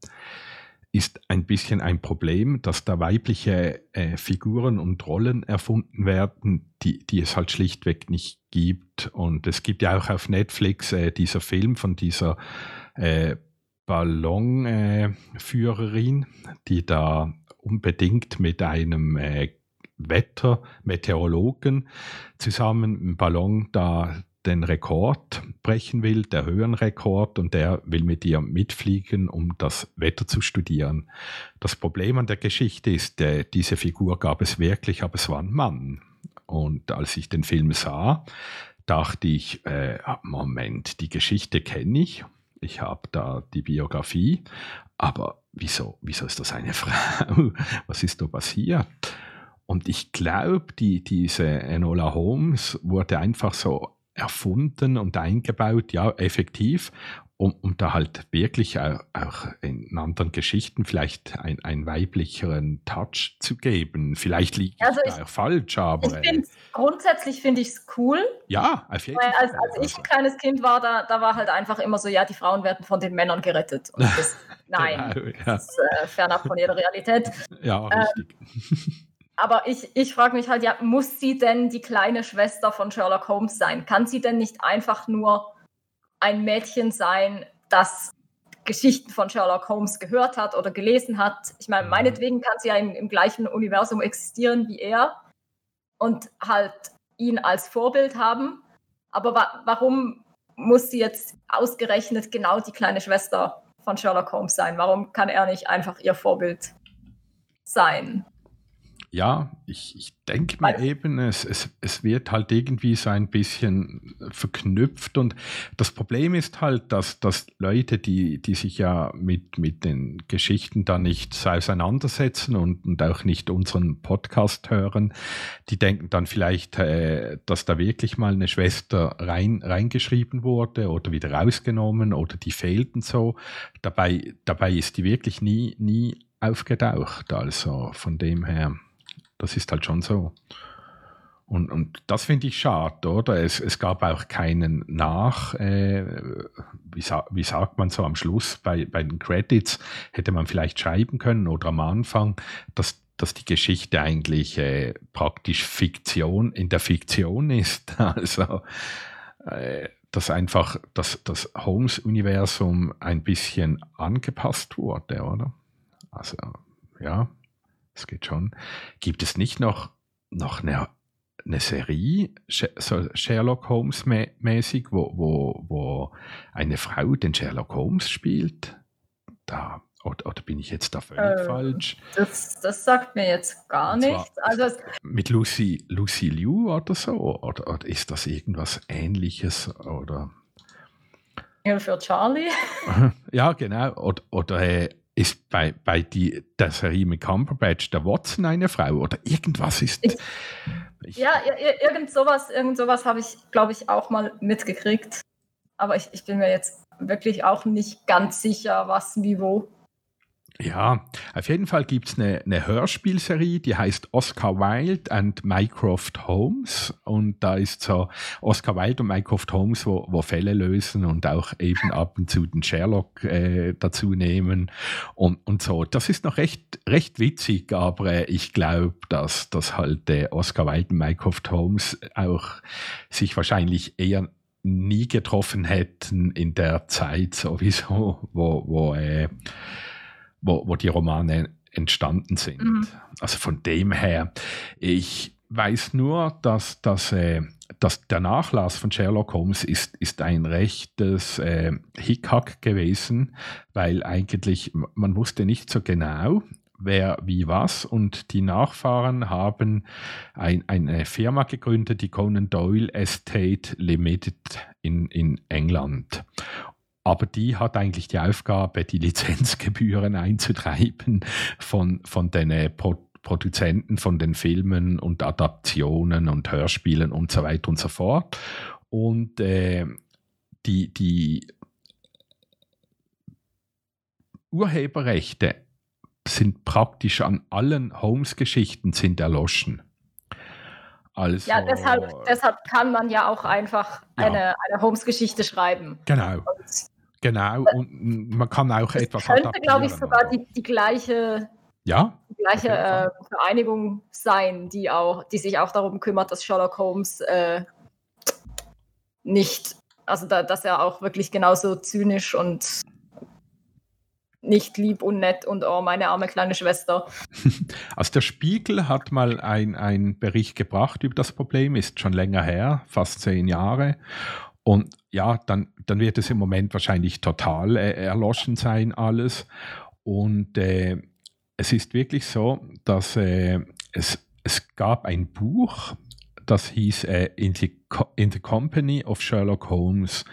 ist ein bisschen ein Problem, dass da weibliche äh, Figuren und Rollen erfunden werden, die, die es halt schlichtweg nicht gibt. Und es gibt ja auch auf Netflix äh, dieser Film von dieser äh, Ballonführerin, die da unbedingt mit einem äh, Wettermeteorologen zusammen im Ballon da den Rekord brechen will, der Höhenrekord, und der will mit ihr mitfliegen, um das Wetter zu studieren. Das Problem an der Geschichte ist, äh, diese Figur gab es wirklich, aber es war ein Mann. Und als ich den Film sah, dachte ich, äh, Moment, die Geschichte kenne ich. Ich habe da die Biografie, aber wieso, wieso ist das eine Frau? Was ist da passiert? Und ich glaube, die, diese Enola Holmes wurde einfach so erfunden und eingebaut, ja, effektiv, um, um da halt wirklich auch, auch in anderen Geschichten vielleicht ein, einen weiblicheren Touch zu geben. Vielleicht liegt also ich, auch falsch, aber. Ich grundsätzlich finde ich es cool. Ja, auf jeden Fall. Als, als ich ein kleines Kind war, da, da war halt einfach immer so, ja, die Frauen werden von den Männern gerettet. Das, nein, genau, ja. das ist äh, fernab von jeder Realität. Ja, richtig. Ähm, aber ich, ich frage mich halt, ja, muss sie denn die kleine Schwester von Sherlock Holmes sein? Kann sie denn nicht einfach nur ein Mädchen sein, das Geschichten von Sherlock Holmes gehört hat oder gelesen hat? Ich meine, mhm. meinetwegen kann sie ja im, im gleichen Universum existieren wie er und halt ihn als Vorbild haben. Aber wa warum muss sie jetzt ausgerechnet genau die kleine Schwester von Sherlock Holmes sein? Warum kann er nicht einfach ihr Vorbild sein? Ja, ich, ich denke mir eben, es, es, es wird halt irgendwie so ein bisschen verknüpft und das Problem ist halt, dass, dass Leute, die, die sich ja mit, mit den Geschichten da nicht auseinandersetzen und, und auch nicht unseren Podcast hören, die denken dann vielleicht, äh, dass da wirklich mal eine Schwester rein, reingeschrieben wurde oder wieder rausgenommen oder die fehlten so. Dabei, dabei ist die wirklich nie, nie aufgetaucht. Also von dem her das ist halt schon so. Und, und das finde ich schade, oder? Es, es gab auch keinen Nach, äh, wie, sa wie, sagt man so, am Schluss bei, bei den Credits hätte man vielleicht schreiben können oder am Anfang, dass, dass die Geschichte eigentlich äh, praktisch Fiktion in der Fiktion ist. Also, äh, dass einfach das, das Holmes-Universum ein bisschen angepasst wurde, oder? Also, ja. Das geht schon. Gibt es nicht noch, noch eine, eine Serie, Sherlock Holmes mäßig, wo, wo, wo eine Frau den Sherlock Holmes spielt? Da, Oder, oder, bin ich jetzt da völlig äh, falsch? Das, das, sagt mir jetzt gar nichts. Also mit Lucy, Lucy Liu oder so? Oder, oder, ist das irgendwas ähnliches? Oder? für Charlie? ja, genau. Oder, oder äh, ist bei, bei die, der Serie mit Cumberbatch der Watson eine Frau? Oder irgendwas ist. Ich, ich, ja, irgend sowas, irgend sowas habe ich, glaube ich, auch mal mitgekriegt. Aber ich, ich bin mir jetzt wirklich auch nicht ganz sicher, was wie wo. Ja, auf jeden Fall gibt es eine, eine, Hörspielserie, die heißt Oscar Wilde and Mycroft Holmes. Und da ist so Oscar Wilde und Mycroft Holmes, wo, wo Fälle lösen und auch eben ab und zu den Sherlock äh, dazu nehmen und, und so. Das ist noch recht, recht witzig, aber äh, ich glaube, dass, dass halt äh, Oscar Wilde und Mycroft Holmes auch sich wahrscheinlich eher nie getroffen hätten in der Zeit sowieso, wo, wo äh, wo, wo die Romane entstanden sind. Mhm. Also von dem her, ich weiß nur, dass, dass, äh, dass der Nachlass von Sherlock Holmes ist, ist ein rechtes äh, Hickhack gewesen, weil eigentlich man wusste nicht so genau, wer wie was und die Nachfahren haben ein, eine Firma gegründet, die Conan Doyle Estate Limited in, in England aber die hat eigentlich die Aufgabe, die Lizenzgebühren einzutreiben von, von den äh, Pro Produzenten von den Filmen und Adaptionen und Hörspielen und so weiter und so fort. Und äh, die, die Urheberrechte sind praktisch an allen Holmes-Geschichten sind erloschen. Also, ja, deshalb, deshalb kann man ja auch einfach ja. eine, eine Holmes-Geschichte schreiben. Genau. Und Genau, und man kann auch das etwas könnte, glaube ich, sogar die, die gleiche, ja, die gleiche äh, Vereinigung sein, die, auch, die sich auch darum kümmert, dass Sherlock Holmes äh, nicht, also da, dass er auch wirklich genauso zynisch und nicht lieb und nett und oh, meine arme kleine Schwester. Also der Spiegel hat mal einen Bericht gebracht über das Problem, ist schon länger her, fast zehn Jahre. Und ja, dann, dann wird es im Moment wahrscheinlich total äh, erloschen sein, alles. Und äh, es ist wirklich so, dass äh, es, es gab ein Buch, das hieß äh, in, the in the Company of Sherlock Holmes.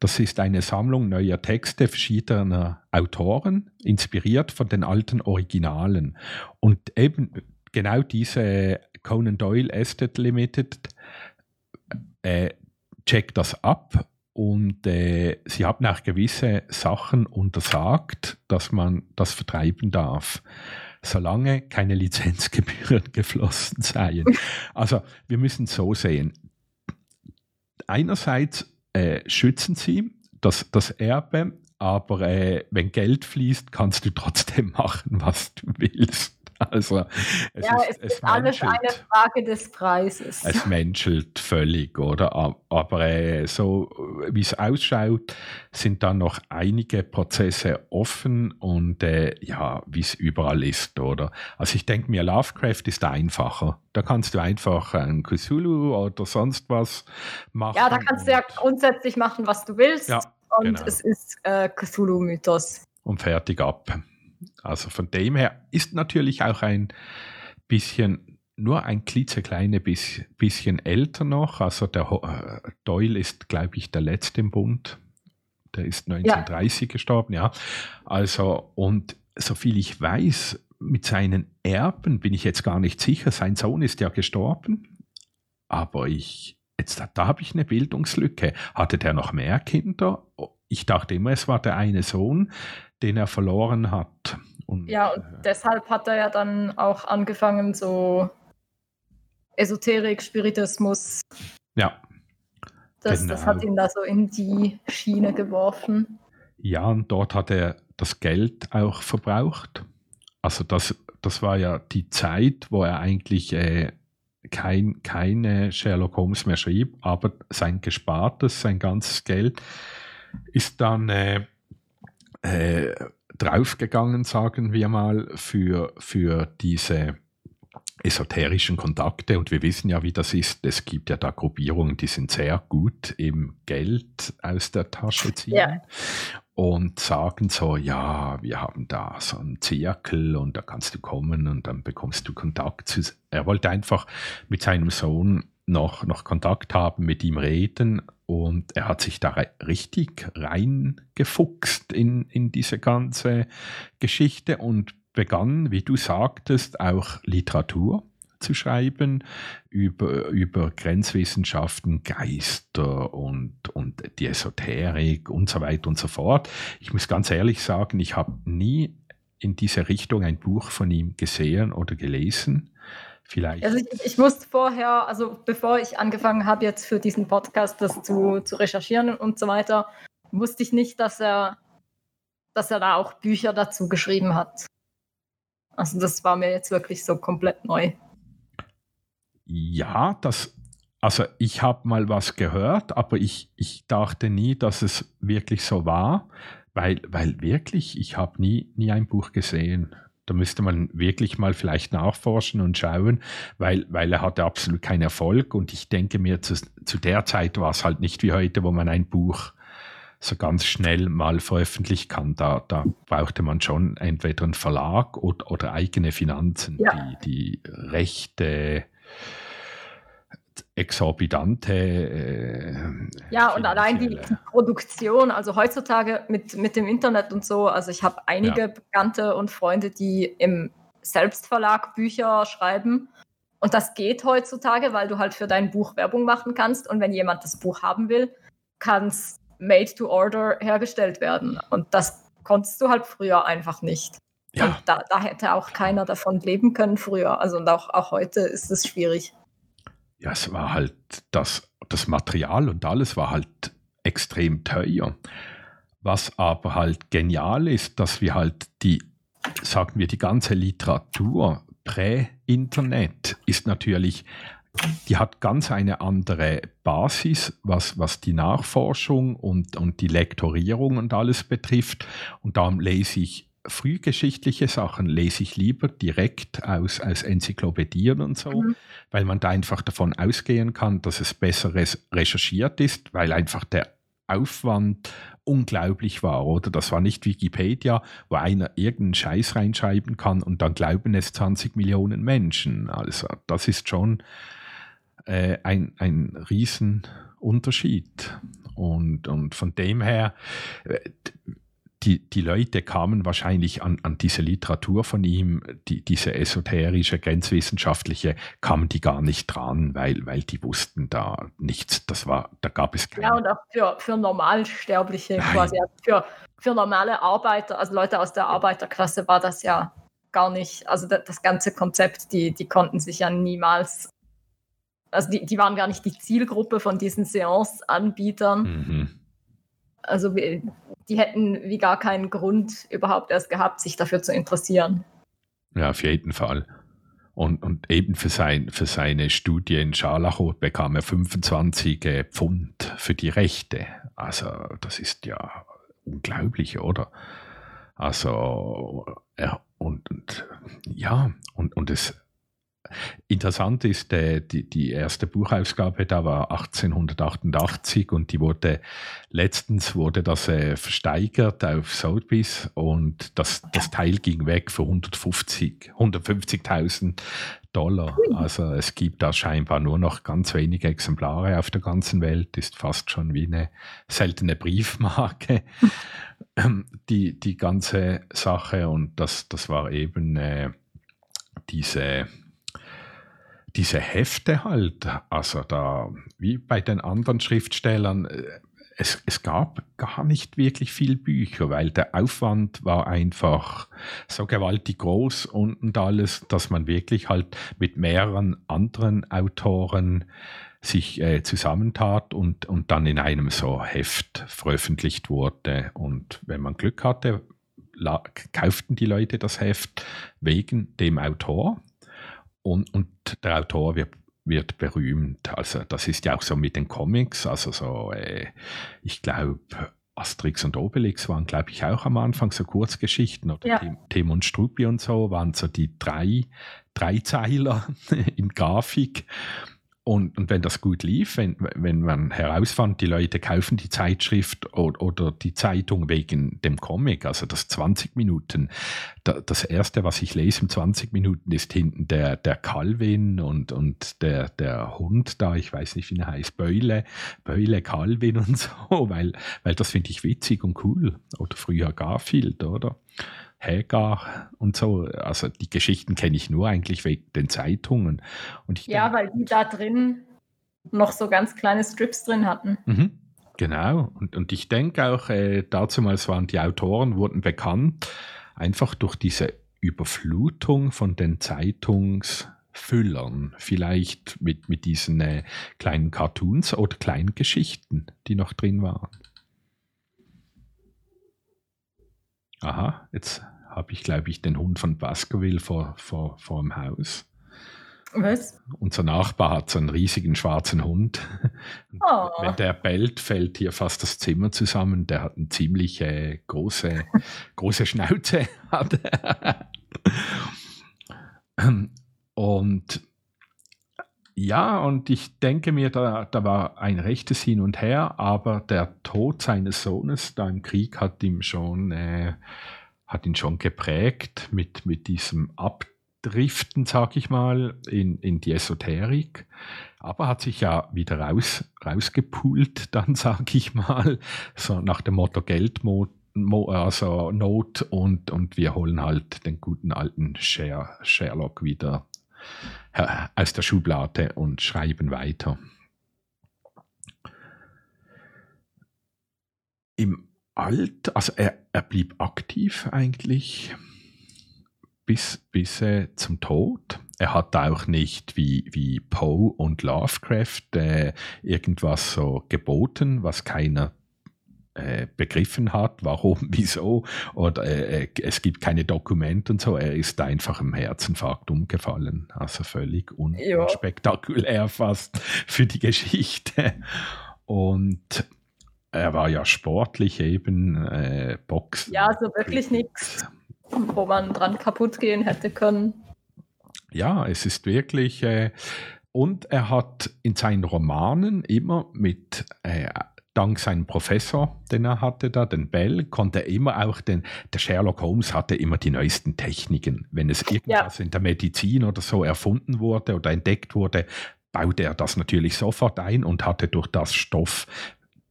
Das ist eine Sammlung neuer Texte verschiedener Autoren, inspiriert von den alten Originalen. Und eben genau diese Conan Doyle Estate Limited äh, checkt das ab und äh, sie haben auch gewisse Sachen untersagt, dass man das vertreiben darf, solange keine Lizenzgebühren geflossen seien. Also wir müssen so sehen. Einerseits äh, schützen sie das, das Erbe, aber äh, wenn Geld fließt, kannst du trotzdem machen, was du willst. Also es ja, ist, es ist alles eine Frage des Preises. Es menschelt völlig, oder? Aber äh, so wie es ausschaut, sind da noch einige Prozesse offen und äh, ja, wie es überall ist, oder? Also ich denke mir, Lovecraft ist einfacher. Da kannst du einfach ein Cthulhu oder sonst was machen. Ja, da kannst du ja grundsätzlich machen, was du willst. Ja, und genau. es ist äh, Cthulhu-Mythos. Und fertig ab. Also von dem her ist natürlich auch ein bisschen, nur ein klitzekleines bisschen älter noch. Also der äh, Doyle ist, glaube ich, der letzte im Bund. Der ist 1930 ja. gestorben, ja. Also, und soviel ich weiß, mit seinen Erben bin ich jetzt gar nicht sicher. Sein Sohn ist ja gestorben, aber ich, jetzt, da habe ich eine Bildungslücke. Hatte der noch mehr Kinder? Ich dachte immer, es war der eine Sohn den er verloren hat. Und, ja, und äh, deshalb hat er ja dann auch angefangen, so Esoterik, Spiritismus. Ja. Das, genau. das hat ihn da so in die Schiene geworfen. Ja, und dort hat er das Geld auch verbraucht. Also das, das war ja die Zeit, wo er eigentlich äh, kein, keine Sherlock Holmes mehr schrieb, aber sein Gespartes, sein ganzes Geld ist dann äh, äh, draufgegangen, sagen wir mal, für, für diese esoterischen Kontakte und wir wissen ja, wie das ist. Es gibt ja da Gruppierungen, die sind sehr gut im Geld aus der Tasche ziehen. Ja. Und sagen so, ja, wir haben da so einen Zirkel und da kannst du kommen und dann bekommst du Kontakt. Zu, er wollte einfach mit seinem Sohn noch, noch Kontakt haben, mit ihm reden und er hat sich da richtig reingefuchst in, in diese ganze Geschichte und begann, wie du sagtest, auch Literatur zu schreiben über, über Grenzwissenschaften, Geister und, und die Esoterik und so weiter und so fort. Ich muss ganz ehrlich sagen, ich habe nie in diese Richtung ein Buch von ihm gesehen oder gelesen. Vielleicht. Also ich, ich wusste vorher, also bevor ich angefangen habe, jetzt für diesen Podcast das zu, zu recherchieren und so weiter, wusste ich nicht, dass er, dass er da auch Bücher dazu geschrieben hat. Also das war mir jetzt wirklich so komplett neu. Ja, das, also ich habe mal was gehört, aber ich, ich dachte nie, dass es wirklich so war, weil, weil wirklich, ich habe nie, nie ein Buch gesehen. Da müsste man wirklich mal vielleicht nachforschen und schauen, weil, weil er hatte absolut keinen Erfolg und ich denke mir, zu, zu der Zeit war es halt nicht wie heute, wo man ein Buch so ganz schnell mal veröffentlichen kann. Da, da brauchte man schon entweder einen Verlag oder, oder eigene Finanzen, ja. die, die Rechte exorbitante. Äh, ja, und allein die Produktion, also heutzutage mit, mit dem Internet und so, also ich habe einige ja. Bekannte und Freunde, die im Selbstverlag Bücher schreiben. Und das geht heutzutage, weil du halt für dein Buch Werbung machen kannst. Und wenn jemand das Buch haben will, kann es made to order hergestellt werden. Und das konntest du halt früher einfach nicht. Ja. Und da, da, hätte auch keiner davon leben können früher. Also und auch, auch heute ist es schwierig. Ja, es war halt das, das Material und alles war halt extrem teuer. Was aber halt genial ist, dass wir halt die, sagen wir, die ganze Literatur prä-Internet ist natürlich die hat ganz eine andere Basis, was, was die Nachforschung und, und die Lektorierung und alles betrifft. Und darum lese ich frühgeschichtliche Sachen, lese ich lieber direkt aus, aus Enzyklopädien und so, mhm. weil man da einfach davon ausgehen kann, dass es besser recherchiert ist, weil einfach der Aufwand unglaublich war, oder? Das war nicht Wikipedia, wo einer irgendeinen Scheiß reinschreiben kann und dann glauben es 20 Millionen Menschen. Also das ist schon äh, ein, ein Riesenunterschied. Und, und von dem her, äh, die, die Leute kamen wahrscheinlich an, an diese Literatur von ihm, die, diese esoterische, grenzwissenschaftliche, kamen die gar nicht dran, weil, weil die wussten da nichts. Das war, da gab es keine. Ja, und auch für, für Normalsterbliche Nein. quasi, also für, für normale Arbeiter, also Leute aus der Arbeiterklasse war das ja gar nicht, also das, das ganze Konzept, die, die konnten sich ja niemals also die, die waren gar nicht die Zielgruppe von diesen Seance-Anbietern. Mhm. Also die hätten wie gar keinen Grund überhaupt erst gehabt, sich dafür zu interessieren. Ja, auf jeden Fall. Und, und eben für, sein, für seine Studie in Scharlachot bekam er 25 äh, Pfund für die Rechte. Also das ist ja unglaublich, oder? Also, ja, und, und ja, und, und es Interessant ist, äh, die, die erste Buchausgabe, da war 1888 und die wurde, letztens wurde das äh, versteigert auf Sotheby's und das, das Teil ging weg für 150, 150.000 Dollar. Also es gibt da scheinbar nur noch ganz wenige Exemplare auf der ganzen Welt, ist fast schon wie eine seltene Briefmarke, die, die ganze Sache und das, das war eben äh, diese diese Hefte halt, also da, wie bei den anderen Schriftstellern, äh, es, es gab gar nicht wirklich viel Bücher, weil der Aufwand war einfach so gewaltig groß und, alles, dass man wirklich halt mit mehreren anderen Autoren sich äh, zusammentat und, und dann in einem so Heft veröffentlicht wurde. Und wenn man Glück hatte, kauften die Leute das Heft wegen dem Autor und, und der Autor wird, wird berühmt. Also das ist ja auch so mit den Comics. Also so, äh, ich glaube, Asterix und Obelix waren, glaube ich, auch am Anfang so Kurzgeschichten oder Ja. Tim, und Struppi und so waren so die drei, drei Zeiler in Grafik. Und, und wenn das gut lief, wenn, wenn man herausfand, die Leute kaufen die Zeitschrift oder, oder die Zeitung wegen dem Comic, also das 20 Minuten, da, das erste, was ich lese im 20 Minuten, ist hinten der, der Calvin und, und der, der Hund da, ich weiß nicht, wie er heißt, Beule, Beule Calvin und so, weil, weil das finde ich witzig und cool. Oder früher Garfield, oder? Hagar und so. Also die Geschichten kenne ich nur eigentlich wegen den Zeitungen. Und ich Ja, denk- weil die da drin noch so ganz kleine Strips drin hatten. Mhm, genau. Und, und ich denke auch, äh, dazumals waren die Autoren, wurden bekannt, einfach durch diese Überflutung von den Zeitungsfüllern. Vielleicht mit, mit diesen äh, kleinen Cartoons oder kleinen Geschichten, die noch drin waren. Aha, jetzt habe ich, glaube ich, den Hund von Baskerville vor, vor, vor dem Haus. Was? Unser Nachbar hat so einen riesigen schwarzen Hund. Oh. Wenn der bellt, fällt hier fast das Zimmer zusammen. Der hat eine ziemlich äh, große, große Schnauze. Und ja, und ich denke mir, da, da war ein rechtes Hin und Her, aber der Tod seines Sohnes da im Krieg hat ihm schon, äh, hat ihn schon geprägt mit, mit diesem Abdriften, sag ich mal, in, in die Esoterik. Aber hat sich ja wieder raus, rausgepult, dann sag ich mal, so nach dem Motto Geldmod. Mo- Also Not und, und wir holen halt den guten alten Sher Sherlock wieder aus der Schublade und schreiben weiter. Im Alter, also er, er blieb aktiv eigentlich bis, bis äh, zum Tod. Er hat auch nicht wie, wie Poe und Lovecraft äh, irgendwas so geboten, was keiner äh, begriffen hat, warum, wieso, oder äh, äh, es gibt keine Dokumente und so. Er ist einfach im Herzinfarkt umgefallen. Also völlig un Ja. unspektakulär fast für die Geschichte. Und er war ja sportlich eben, äh, Boxen. Ja, so wirklich nichts, wo man dran kaputt gehen hätte können. Ja, es ist wirklich. Äh, und er hat in seinen Romanen immer mit, äh, dank seinem Professor, den er hatte da, den Bell, konnte er immer auch den, der Sherlock Holmes hatte immer die neuesten Techniken. Wenn es irgendwas in der Medizin oder so erfunden wurde oder entdeckt wurde, baute er das natürlich sofort ein und hatte durch das Stoff.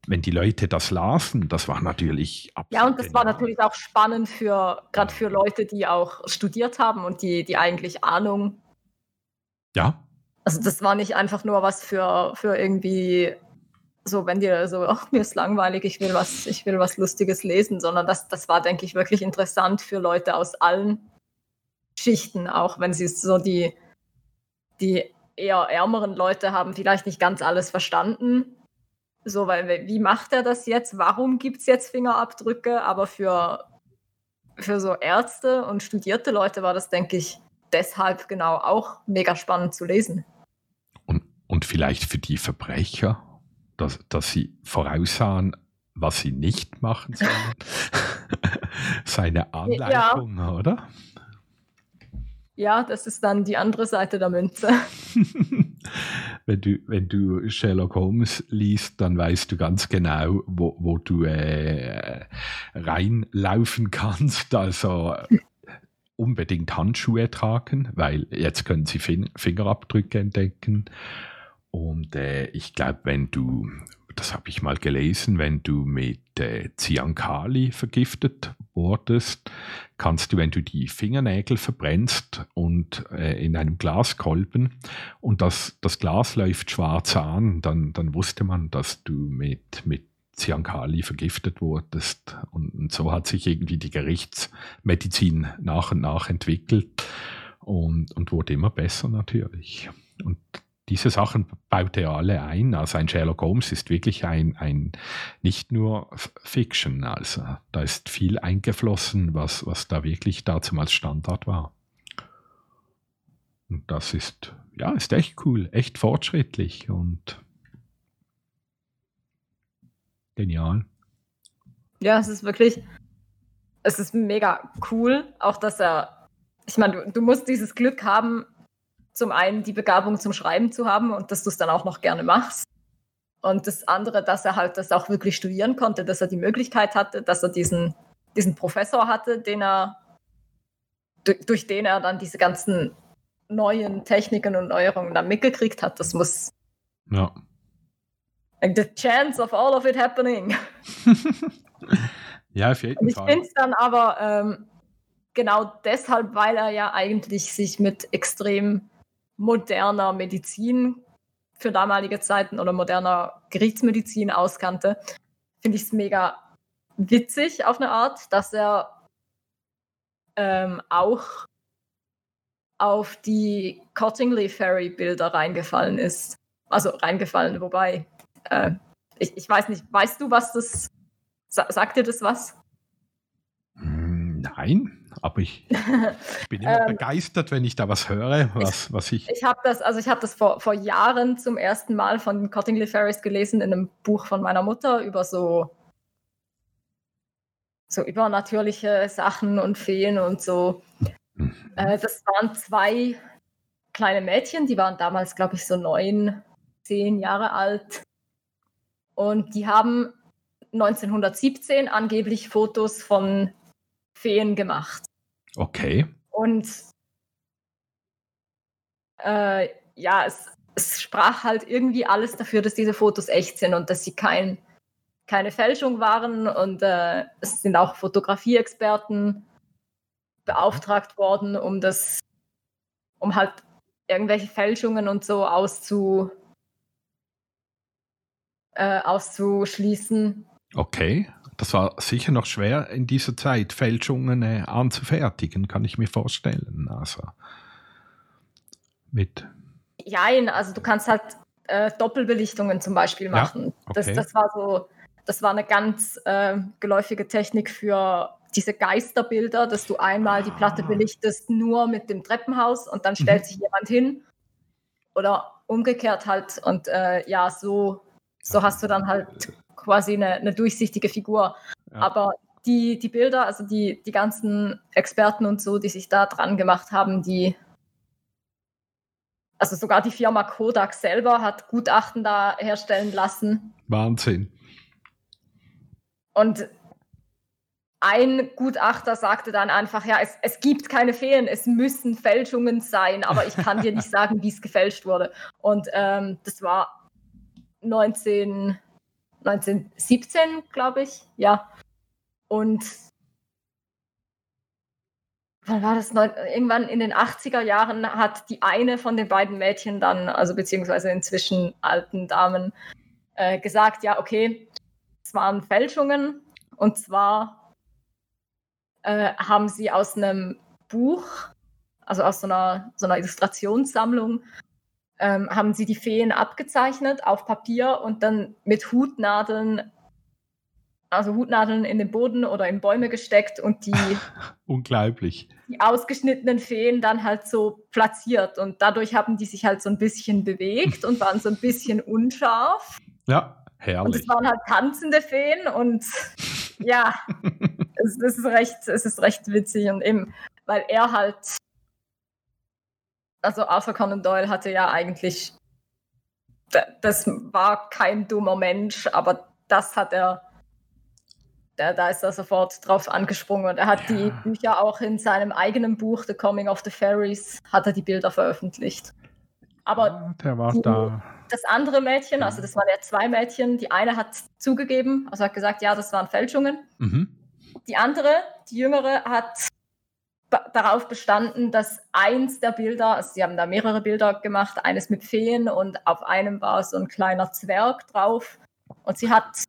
Wenn die Leute das lasen, das war natürlich Ja, und das war natürlich auch spannend für, gerade für Leute, die auch studiert haben und die, die eigentlich Ahnung. Ja, Also das war nicht einfach nur was für, für irgendwie so, wenn dir so, ach, mir ist langweilig, ich will was, ich will was Lustiges lesen, sondern das, das war, denke ich, wirklich interessant für Leute aus allen Schichten, auch wenn sie so die, die eher ärmeren Leute haben vielleicht nicht ganz alles verstanden. So, weil wie macht er das jetzt? Warum gibt es jetzt Fingerabdrücke? Aber für, für so Ärzte und studierte Leute war das, denke ich, deshalb genau auch mega spannend zu lesen. Und, und vielleicht für die Verbrecher, dass, dass sie voraussahen, was sie nicht machen sollen. Seine Anleitung, oder? Ja, das ist dann die andere Seite der Münze. wenn, du, wenn du Sherlock Holmes liest, dann weißt du ganz genau, wo, wo du äh, reinlaufen kannst. Also unbedingt Handschuhe tragen, weil jetzt können sie fin Fingerabdrücke entdecken. Und äh, ich glaube, wenn du, das habe ich mal gelesen, wenn du mit äh, Ziankali vergiftet wurdest, kannst du, wenn du die Fingernägel verbrennst und äh, in einem Glaskolben und das, das Glas läuft schwarz an, dann, dann wusste man, dass du mit, mit Ziankali vergiftet wurdest. Und, und so hat sich irgendwie die Gerichtsmedizin nach und nach entwickelt und, und wurde immer besser natürlich. Und diese Sachen baut er alle ein. Also ein Sherlock Holmes ist wirklich ein, ein nicht nur Fiction, also da ist viel eingeflossen, was, was da wirklich damals Standard war. Und das ist, ja, ist echt cool, echt fortschrittlich und genial. Ja, es ist wirklich, es ist mega cool, auch dass er, ich meine, du, du musst dieses Glück haben, zum einen die Begabung zum Schreiben zu haben und dass du es dann auch noch gerne machst. Und das andere, dass er halt das auch wirklich studieren konnte, dass er die Möglichkeit hatte, dass er diesen, diesen Professor hatte, den er, durch, durch den er dann diese ganzen neuen Techniken und Neuerungen dann mitgekriegt hat. Das muss. Ja. Like the chance of all of it happening. ja, auf jeden Fall. Ich finde es dann aber ähm, genau deshalb, weil er ja eigentlich sich mit extrem moderner Medizin für damalige Zeiten oder moderner Gerichtsmedizin auskannte, finde ich es mega witzig auf eine Art, dass er ähm, auch auf die Cottingley Ferry Bilder reingefallen ist. Also reingefallen, wobei, äh, ich, ich weiß nicht, weißt du, was das, sa sagt dir das was? Hm, nein, aber ich, ich bin immer ähm, begeistert, wenn ich da was höre, was, ich, was ich. Ich habe das, also ich habe das vor, vor Jahren zum ersten Mal von Cottingley Ferris gelesen in einem Buch von meiner Mutter über so, so übernatürliche Sachen und Feen und so. Mhm. Äh, das waren zwei kleine Mädchen, die waren damals, glaube ich, so neun, zehn Jahre alt. Und die haben 1917 angeblich Fotos von Feen gemacht. Okay. Und äh, ja, es, es, sprach halt irgendwie alles dafür, dass diese Fotos echt sind und dass sie kein, keine Fälschung waren. Und äh, es sind auch Fotografieexperten beauftragt worden, um das, um halt irgendwelche Fälschungen und so auszu, äh, auszuschließen. Okay. Das war sicher noch schwer in dieser Zeit, Fälschungen äh, anzufertigen, kann ich mir vorstellen. Also mit. Jein, also du kannst halt äh, Doppelbelichtungen zum Beispiel machen. Ja, okay. das, das war so, das war eine ganz äh, geläufige Technik für diese Geisterbilder, dass du einmal die Platte ah. belichtest nur mit dem Treppenhaus und dann stellt mhm. sich jemand hin oder umgekehrt halt und äh, ja, so, so hast du dann halt quasi eine, eine durchsichtige Figur. Ja. Aber die, die Bilder, also die, die ganzen Experten und so, die sich da dran gemacht haben, die, also sogar die Firma Kodak selber hat Gutachten da herstellen lassen. Wahnsinn. Und ein Gutachter sagte dann einfach, ja, es, es gibt keine Fehlen, es müssen Fälschungen sein, aber ich kann dir nicht sagen, wie es gefälscht wurde. Und ähm, das war 19, 1917, glaube ich, ja. Und wann war das? Irgendwann in den 80er Jahren hat die eine von den beiden Mädchen dann, also beziehungsweise inzwischen alten Damen, äh, gesagt, ja, okay, es waren Fälschungen. Und zwar äh, haben sie aus einem Buch, also aus so einer, so einer Illustrationssammlung, ähm, haben sie die Feen abgezeichnet auf Papier und dann mit Hutnadeln, also Hutnadeln in den Boden oder in Bäume gesteckt und die, Unglaublich. die ausgeschnittenen Feen dann halt so platziert. Und dadurch haben die sich halt so ein bisschen bewegt und waren so ein bisschen unscharf. Ja, herrlich. Und es waren halt tanzende Feen und ja, es, es, ist recht, es ist recht witzig und eben, weil er halt also Arthur Conan Doyle hatte ja eigentlich, das war kein dummer Mensch, aber das hat er, da, da ist er sofort drauf angesprungen und er hat ja. die Bücher auch in seinem eigenen Buch, The Coming of the Fairies, hat er die Bilder veröffentlicht. Aber ja, der war die, da. das andere Mädchen, also das waren ja zwei Mädchen, die eine hat zugegeben, also hat gesagt, ja, das waren Fälschungen. Mhm. Die andere, die jüngere, hat darauf bestanden, dass eins der Bilder, also sie haben da mehrere Bilder gemacht, eines mit Feen und auf einem war so ein kleiner Zwerg drauf. Und sie hat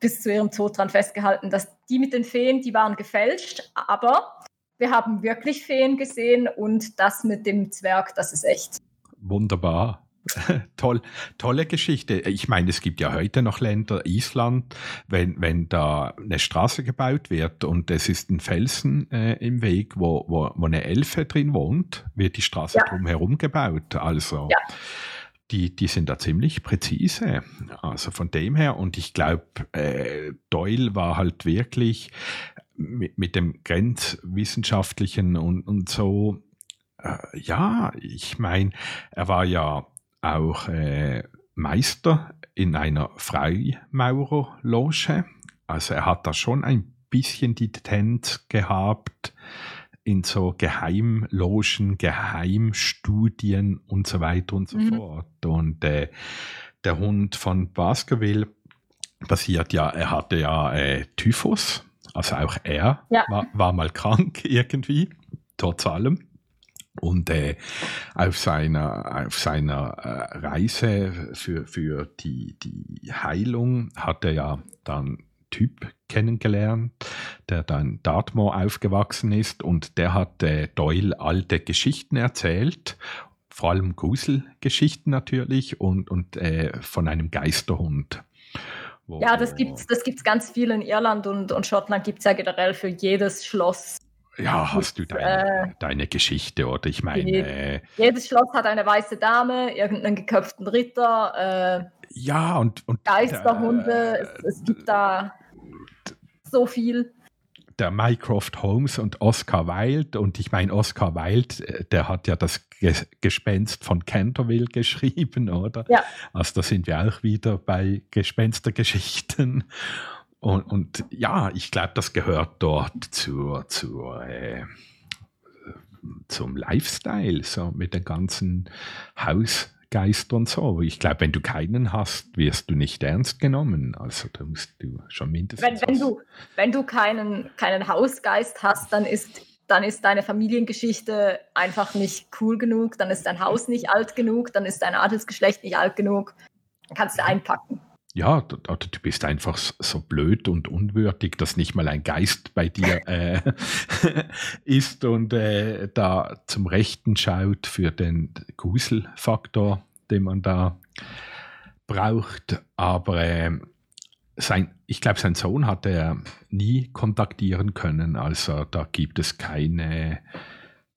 bis zu ihrem Tod daran festgehalten, dass die mit den Feen, die waren gefälscht, aber wir haben wirklich Feen gesehen und das mit dem Zwerg, das ist echt. Wunderbar. Toll, tolle Geschichte. Ich meine, es gibt ja heute noch Länder, Island, wenn, wenn da eine Straße gebaut wird und es ist ein Felsen äh, im Weg, wo, wo, wo eine Elfe drin wohnt, wird die Straße ja. drumherum gebaut. Also ja. die, die sind da ziemlich präzise. Also von dem her, und ich glaube, äh, Doyle war halt wirklich mit, mit dem Grenzwissenschaftlichen und, und so, äh, ja, ich meine, er war ja auch äh, Meister in einer Freimaurerloge. Also er hat da schon ein bisschen die Tendenz gehabt, in so Geheimlogen, Geheimstudien und so weiter und so mhm. fort. Und äh, der Hund von Baskerville passiert ja, er hatte ja äh, Typhus, also auch er ja. war, war, mal krank irgendwie, trotz allem. Und äh, auf seiner, auf seiner äh, Reise für, für die, die Heilung hat er ja dann Typ kennengelernt, der dann in Dartmoor aufgewachsen ist und der hat äh, Doyle alte Geschichten erzählt, vor allem Gruselgeschichten natürlich und, und äh, von einem Geisterhund. ja, das gibt es das gibt's ganz viel in Irland und, und Schottland gibt es ja generell für jedes Schloss ja, hast du deine, äh, deine Geschichte oder ich meine. Äh, jedes Schloss hat eine weiße Dame, irgendeinen geköpften Ritter. Äh, ja, und. und Geisterhunde, es, es, gibt da so viel. Der Mycroft Holmes und Oscar Wilde, und ich meine, Oscar Wilde, äh, der hat ja das Gespenst von Canterville geschrieben, oder? Ja. Also da sind wir auch wieder bei Gespenstergeschichten. Und, und ja, ich glaube, das gehört dort zur, zur, äh, zum Lifestyle, so mit den ganzen Hausgeist und so. Ich glaube, wenn du keinen hast, wirst du nicht ernst genommen. Also da musst du schon mindestens. Wenn, wenn du, wenn du keinen, keinen Hausgeist hast, dann ist, dann ist deine Familiengeschichte einfach nicht cool genug, dann ist dein Haus nicht alt genug, dann ist dein Adelsgeschlecht nicht alt genug. Dann kannst du einpacken ja, du, du, bist einfach so blöd und unwürdig, dass nicht mal ein Geist bei dir äh, ist und äh, da zum Rechten schaut für den Gruselfaktor, den man da braucht. Aber äh, sein, ich glaube, sein Sohn hat er nie kontaktieren können. Also da gibt es keine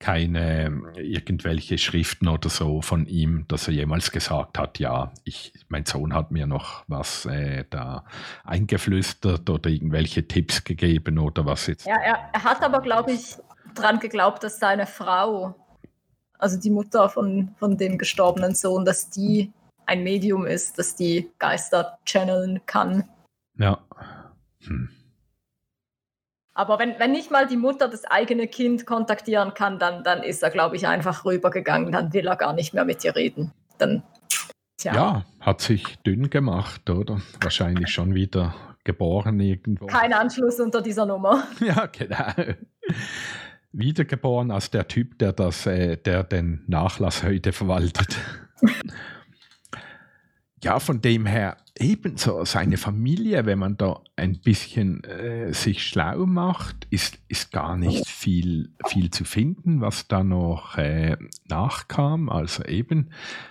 keine irgendwelche Schriften oder so von ihm, dass er jemals gesagt hat, ja, ich, mein Sohn hat mir noch was äh, da eingeflüstert oder irgendwelche Tipps gegeben oder was jetzt. Ja, er, er hat aber, glaube ich, dran geglaubt, dass seine Frau, also die Mutter von, von dem gestorbenen Sohn, dass die ein Medium ist, dass die Geister channeln kann. Ja. Hm. Aber wenn, wenn nicht mal die Mutter das eigene Kind kontaktieren kann, dann, dann ist er, glaube ich, einfach rübergegangen. Dann will er gar nicht mehr mit dir reden. Dann, tja. Ja, hat sich dünn gemacht, oder? Wahrscheinlich schon wieder geboren irgendwo. Kein Anschluss unter dieser Nummer. Ja, genau. Wiedergeboren als der Typ, der, das, äh, der den Nachlass heute verwaltet. ja, von dem her ebenso seine Familie, wenn man da ein bisschen äh, sich schlau macht, ist, ist gar nicht viel, viel zu finden, was da noch äh, nachkam. Also eben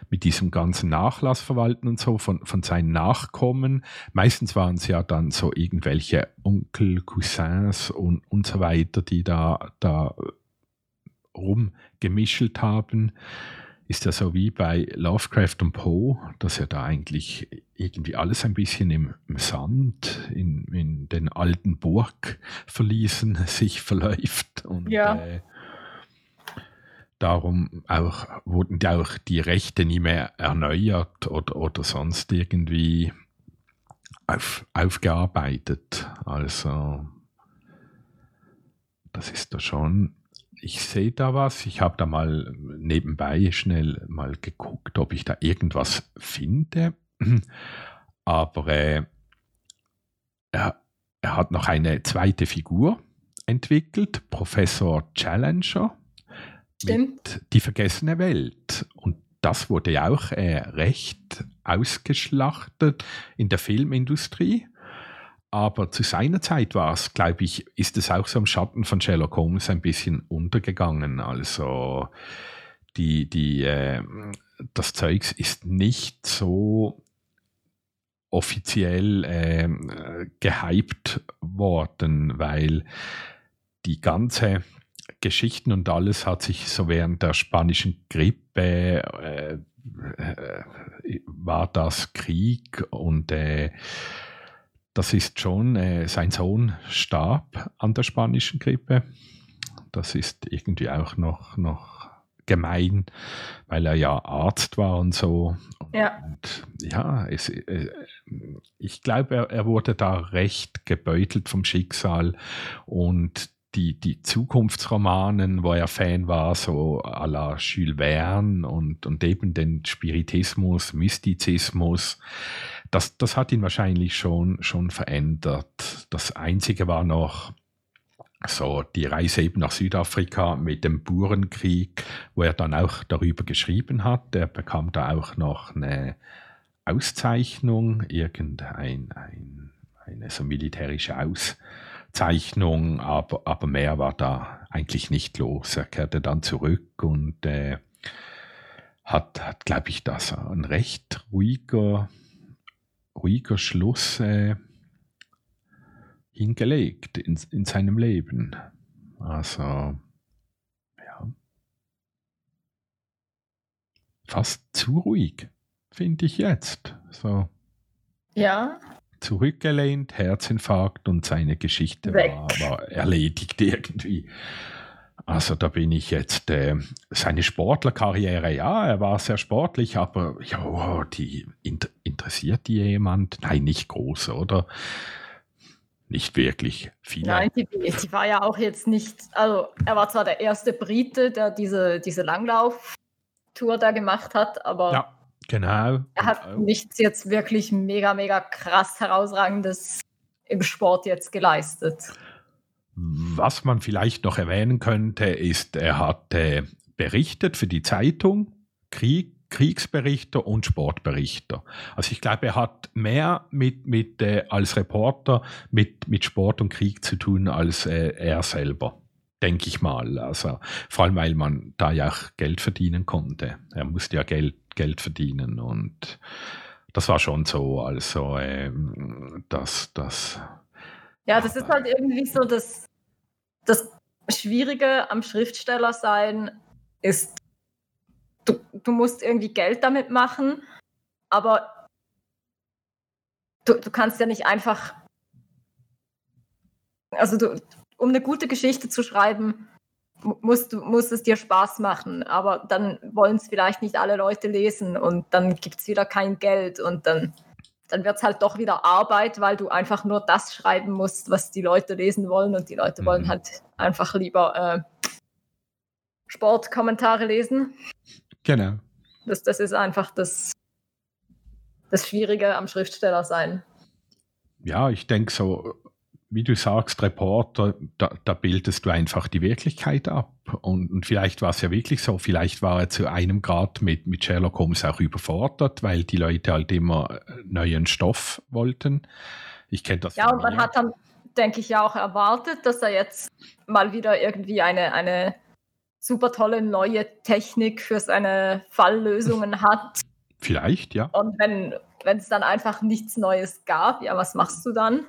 mit diesem ganzen Nachlassverwalten und so von, von seinen Nachkommen. Meistens waren es ja dann so irgendwelche Onkel, Cousins und, und so weiter, die da, da rumgemischelt haben ist ja so wie bei Lovecraft und Poe, dass er da eigentlich irgendwie alles ein bisschen im, im Sand, in, in, den alten Burgverliesen sich verläuft. Und ja. äh, darum auch, wurden die auch die Rechte nie mehr erneuert oder, oder sonst irgendwie auf, aufgearbeitet. Also das ist da schon ich sehe da was. Ich habe da mal nebenbei schnell mal geguckt, ob ich da irgendwas finde. Aber äh, er, er hat noch eine zweite Figur entwickelt, Professor Challenger. Stimmt. Die vergessene Welt. Und das wurde ja auch äh, recht ausgeschlachtet in der Filmindustrie. Aber zu seiner Zeit war es, glaube ich, ist es auch so im Schatten von Sherlock Holmes ein bisschen untergegangen. Also die, die, äh, das Zeugs ist nicht so offiziell äh, gehypt worden, weil die ganze Geschichten und alles hat sich so während der spanischen Grippe, äh, äh, war das Krieg und äh, das ist schon, äh, sein Sohn starb an der spanischen Grippe. Das ist irgendwie auch noch, noch gemein, weil er ja Arzt war und so. Ja. Und ja, es, äh, ich glaube, er, er wurde da recht gebeutelt vom Schicksal und die, die Zukunftsromanen, wo er Fan war, so à la Jules Verne und, und eben den Spiritismus, Mystizismus, das, das hat ihn wahrscheinlich schon, schon verändert. Das Einzige war noch so die Reise eben nach Südafrika mit dem Burenkrieg, wo er dann auch darüber geschrieben hat. Er bekam da auch noch eine Auszeichnung, irgendein ein, eine so militärische Auszeichnung, aber, aber mehr war da eigentlich nicht los. Er kehrte dann zurück und äh, hat, hat glaube ich, das ein recht ruhiger ruhiger Schluss äh, hingelegt in, in seinem Leben. Also, ja. Fast zu ruhig, finde ich jetzt. So. Ja. Zurückgelehnt, Herzinfarkt und seine Geschichte war, war erledigt irgendwie. Also da bin ich jetzt, äh, seine Sportlerkarriere, ja, er war sehr sportlich, aber ja, die inter interessiert die jemand? Nein, nicht groß, oder? Nicht wirklich viel. Nein, die, die, war ja auch jetzt nicht, also er war zwar der erste Brite, der diese, diese Langlauf-Tour da gemacht hat, aber ja, genau. er hat genau. nichts jetzt wirklich mega, mega krass herausragendes im Sport jetzt geleistet. Was man vielleicht noch erwähnen könnte, ist, er hat äh, berichtet für die Zeitung, Krieg, Kriegsberichter und Sportberichter. Also ich glaube, er hat mehr mit, mit äh, als Reporter mit, mit Sport und Krieg zu tun als äh, er selber, denke ich mal. Also vor allem, weil man da ja auch Geld verdienen konnte. Er musste ja Geld, Geld verdienen und das war schon so. Also ähm, das, das ja, das ist halt irgendwie so, dass das Schwierige am Schriftsteller sein ist, du, du musst irgendwie Geld damit machen, aber du, du kannst ja nicht einfach, also du, um eine gute Geschichte zu schreiben, musst, muss es dir Spaß machen, aber dann wollen es vielleicht nicht alle Leute lesen und dann gibt es wieder kein Geld und dann dann wird es halt doch wieder Arbeit, weil du einfach nur das schreiben musst, was die Leute lesen wollen und die Leute mhm. wollen halt einfach lieber äh, Sportkommentare lesen. Genau. Das, das ist einfach das, das Schwierige am Schriftsteller sein. Ja, ich denke so, wie du sagst, Reporter, da, da, bildest du einfach die Wirklichkeit ab. Und, und vielleicht war es ja wirklich so, vielleicht war er zu einem Grad mit, mit Sherlock Holmes auch überfordert, weil die Leute halt immer äh, neuen Stoff wollten. Ich kenne das. Ja, und man hat dann, denke ich, ja auch erwartet, dass er jetzt mal wieder irgendwie eine, eine super tolle neue Technik für seine Falllösungen hat. Vielleicht, ja. Und wenn es dann einfach nichts Neues gab, ja, was machst du dann?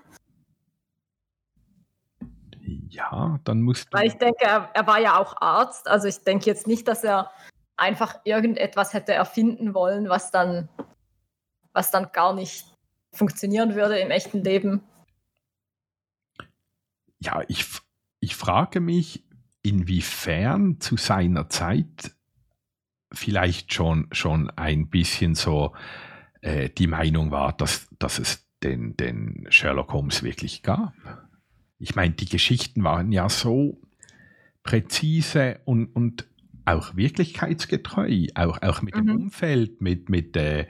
Ja, dann musst du. Weil ich denke, er, er war ja auch Arzt. Also ich denke jetzt nicht, dass er einfach irgendetwas hätte erfinden wollen, was dann, was dann gar nicht funktionieren würde im echten Leben. Ja, ich, ich frage mich, inwiefern zu seiner Zeit vielleicht schon, schon ein bisschen so äh, die Meinung war, dass, dass es den, den Sherlock Holmes wirklich gab ich meine, die Geschichten waren ja so präzise und, und auch wirklichkeitsgetreu, auch, auch mit mhm. dem Umfeld, mit, mit, äh,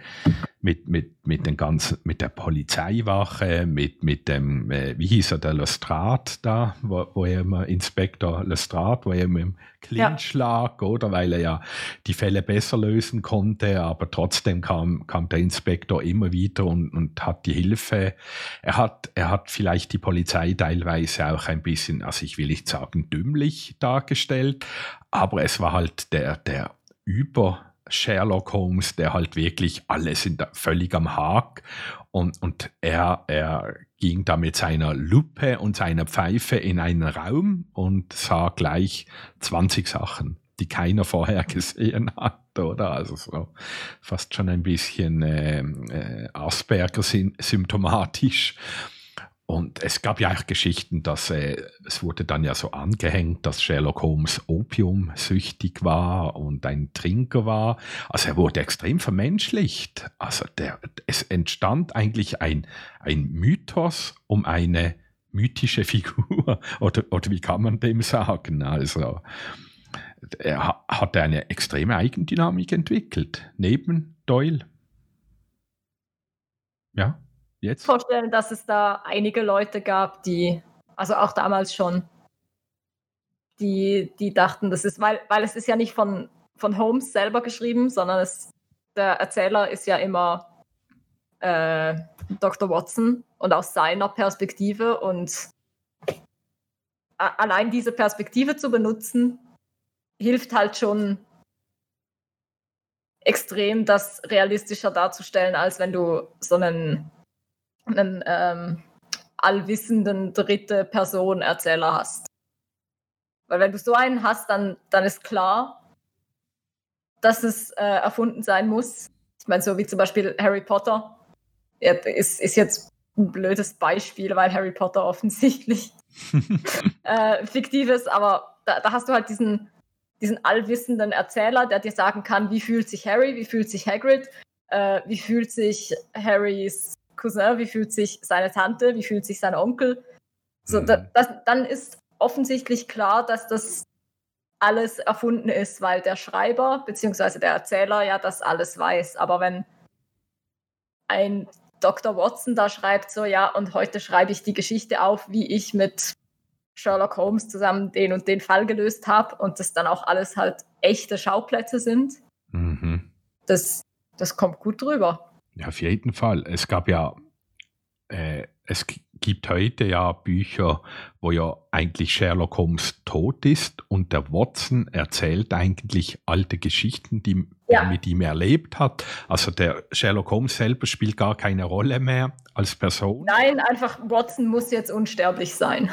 mit, mit, mit, den ganzen, mit der Polizeiwache, mit, mit dem, äh, wie hieß er, der Lestrade da, wo, wo er immer, Inspektor Lestrade, wo er immer im Clinch ja. lag, oder, weil er ja die Fälle besser lösen konnte, aber trotzdem kam, kam der Inspektor immer wieder und, und hat die Hilfe. Er hat, er hat vielleicht die Polizei teilweise auch ein bisschen, also ich will nicht sagen dümmlich dargestellt, aber es war halt der, der über Sherlock Holmes, der halt wirklich alles sind völlig am Hack und, und er, er ging da mit seiner Lupe und seiner Pfeife in einen Raum und sah gleich 20 Sachen, die keiner vorher gesehen hat. oder? Also so fast schon ein bisschen äh, äh, Asperger-symptomatisch. Und es gab ja auch Geschichten, dass äh, es wurde dann ja so angehängt, dass Sherlock Holmes opiumsüchtig war und ein Trinker war. Also er wurde extrem vermenschlicht. Also der, es entstand eigentlich ein, ein Mythos um eine mythische Figur. Oder, oder wie kann man dem sagen? Also er hat eine extreme Eigendynamik entwickelt, neben Doyle. Ja. Jetzt? vorstellen, dass es da einige Leute gab, die, also auch damals schon, die, die dachten, das ist, weil, weil es ist ja nicht von, von Holmes selber geschrieben, sondern es, der Erzähler ist ja immer äh, Dr. Watson und aus seiner Perspektive und allein diese Perspektive zu benutzen, hilft halt schon extrem, das realistischer darzustellen, als wenn du so einen einen ähm, allwissenden dritte Person Erzähler hast. Weil wenn du so einen hast, dann, dann ist klar, dass es äh, erfunden sein muss. Ich meine, so wie zum Beispiel Harry Potter. Er ist, ist jetzt ein blödes Beispiel, weil Harry Potter offensichtlich äh, fiktiv ist, aber da, da, hast du halt diesen, diesen allwissenden Erzähler, der dir sagen kann, wie fühlt sich Harry, wie fühlt sich Hagrid, äh, wie fühlt sich Harrys Cousin, wie fühlt sich seine Tante, wie fühlt sich sein Onkel. So, mhm. da, das, dann ist offensichtlich klar, dass das alles erfunden ist, weil der Schreiber bzw. der Erzähler ja das alles weiß. Aber wenn ein Dr. Watson da schreibt, so ja, und heute schreibe ich die Geschichte auf, wie ich mit Sherlock Holmes zusammen den und den Fall gelöst habe und das dann auch alles halt echte Schauplätze sind, mhm. das, das kommt gut drüber. Ja, auf jeden Fall. Es gab ja, äh, es gibt heute ja Bücher, wo ja eigentlich Sherlock Holmes tot ist und der Watson erzählt eigentlich alte Geschichten, die ja. er mit ihm erlebt hat. Also der Sherlock Holmes selber spielt gar keine Rolle mehr als Person. Nein, einfach Watson muss jetzt unsterblich sein.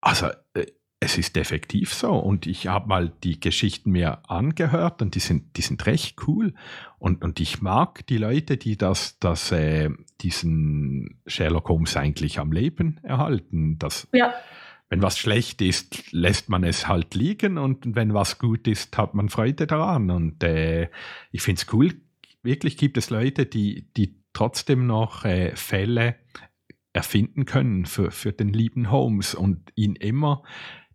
Also äh, es ist effektiv so. Und ich habe mal die Geschichten mir angehört und die sind, die sind recht cool. Und, und ich mag die Leute, die das, das, äh, diesen Sherlock Holmes eigentlich am Leben erhalten. Das, ja. Wenn was schlecht ist, lässt man es halt liegen und wenn was gut ist, hat man Freude daran. Und äh, ich finde es cool, wirklich gibt es Leute, die, die trotzdem noch äh, Fälle erfinden können für, für den lieben Holmes und ihn immer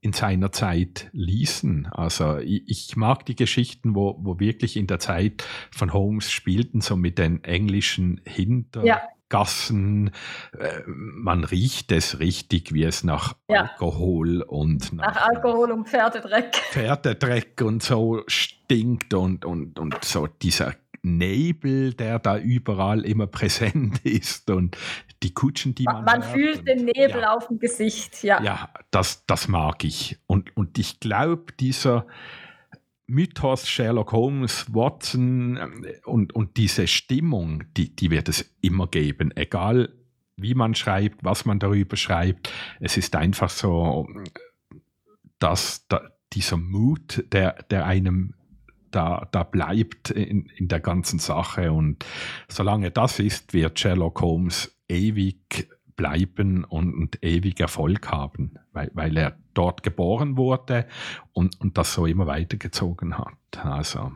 in seiner Zeit ließen. Also ich, ich, mag die Geschichten, wo, wo wirklich in der Zeit von Holmes spielten, so mit den englischen Hintergassen. Ja. Äh, man riecht es richtig, wie es nach ja. Alkohol und nach, nach, Alkohol und Pferdedreck. Pferdedreck und so stinkt und, und, und so dieser Nebel, der da überall immer präsent ist und die Kutschen, die man. Man fühlt den Nebel ja, auf dem Gesicht, ja. Ja, das, das mag ich. Und, und ich glaube, dieser Mythos Sherlock Holmes, Watson äh, und, und diese Stimmung, die, die wird es immer geben, egal wie man schreibt, was man darüber schreibt. Es ist einfach so, dass da, dieser Mut, der, der einem da, da bleibt in, in der ganzen Sache. Und solange das ist, wird Sherlock Holmes ewig bleiben und, und ewig Erfolg haben, weil, weil er dort geboren wurde und, und das so immer weitergezogen hat. Also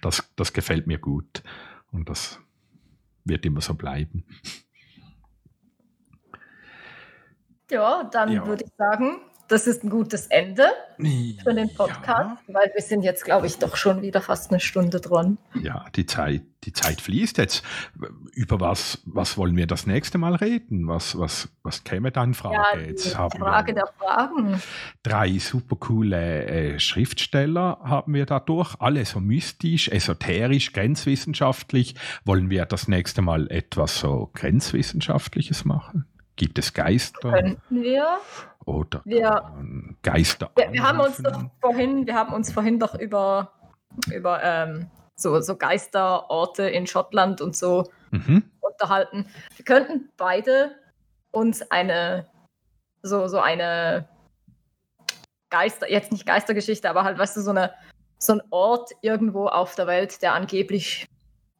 das, das gefällt mir gut und das wird immer so bleiben. Ja, dann ja. würde ich sagen, das ist ein gutes Ende für den Podcast, ja. weil wir sind jetzt, glaube ich, doch schon wieder fast eine Stunde dran. Ja, die Zeit, die Zeit fließt jetzt. Über was, was wollen wir das nächste Mal reden? Was, was, was käme da in Frage? Ja, jetzt haben Frage der Fragen. Drei super coole äh, Schriftsteller haben wir dadurch, alle so mystisch, esoterisch, grenzwissenschaftlich. Wollen wir das nächste Mal etwas so grenzwissenschaftliches machen? Gibt es Geister? Könnten wir. Oder wir, Geister. Wir, wir haben uns doch vorhin, wir haben uns vorhin doch über, über ähm, so, so Geisterorte in Schottland und so mhm. unterhalten. Wir könnten beide uns eine so, so eine Geister, jetzt nicht Geistergeschichte, aber halt, weißt du, so eine so ein Ort irgendwo auf der Welt, der angeblich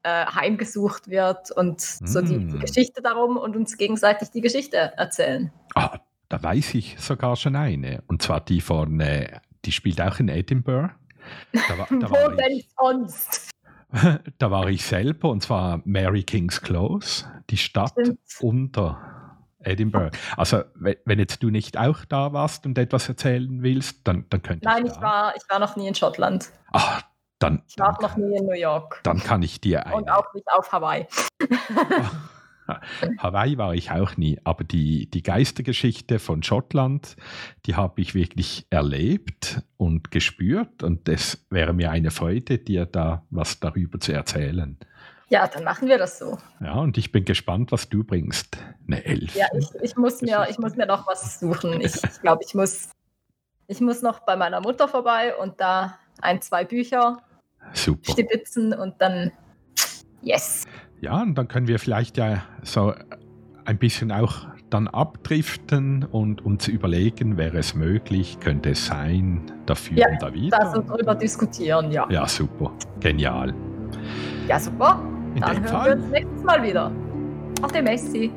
äh, heimgesucht wird und mm. so die, die, mm. Geschichte darum und uns gegenseitig die Geschichte erzählen. Ah, da weiß ich sogar schon eine. Und zwar die von, äh, die spielt auch in Edinburgh. Da war, da Wo denn ich, sonst? da war ich selber und zwar Mary King's Close, die Stadt Stimmt. unter Edinburgh. Also, wenn jetzt du nicht auch da warst und etwas erzählen willst, dann, dann könnte Nein, ich. Nein, ich war, ich war noch nie in Schottland. Ach, dann. Ich war dann, noch nie in New York. Dann kann ich dir eine. Und auch nicht auf Hawaii. Hawaii war ich auch nie, aber die, die Geistergeschichte von Schottland, die habe ich wirklich erlebt und gespürt und es wäre mir eine Freude, dir da was darüber zu erzählen. Ja, dann machen wir das so. Ja, und ich bin gespannt, was du bringst. Eine Elf. Ja, ich, ich, muss, mir, ich muss mir noch was suchen. Ich, ich glaube, ich muss, ich muss noch bei meiner Mutter vorbei und da ein, zwei Bücher Super. stibitzen und dann yes. Ja, und dann können wir vielleicht ja so ein bisschen auch dann abdriften und uns überlegen, wäre es möglich, könnte es sein, dafür ja, und da wieder. Ja, darüber diskutieren, ja. Ja, super. Genial. Ja, super. In Dann hören Fall. wir uns nächstes Mal wieder. Auf dem Messi.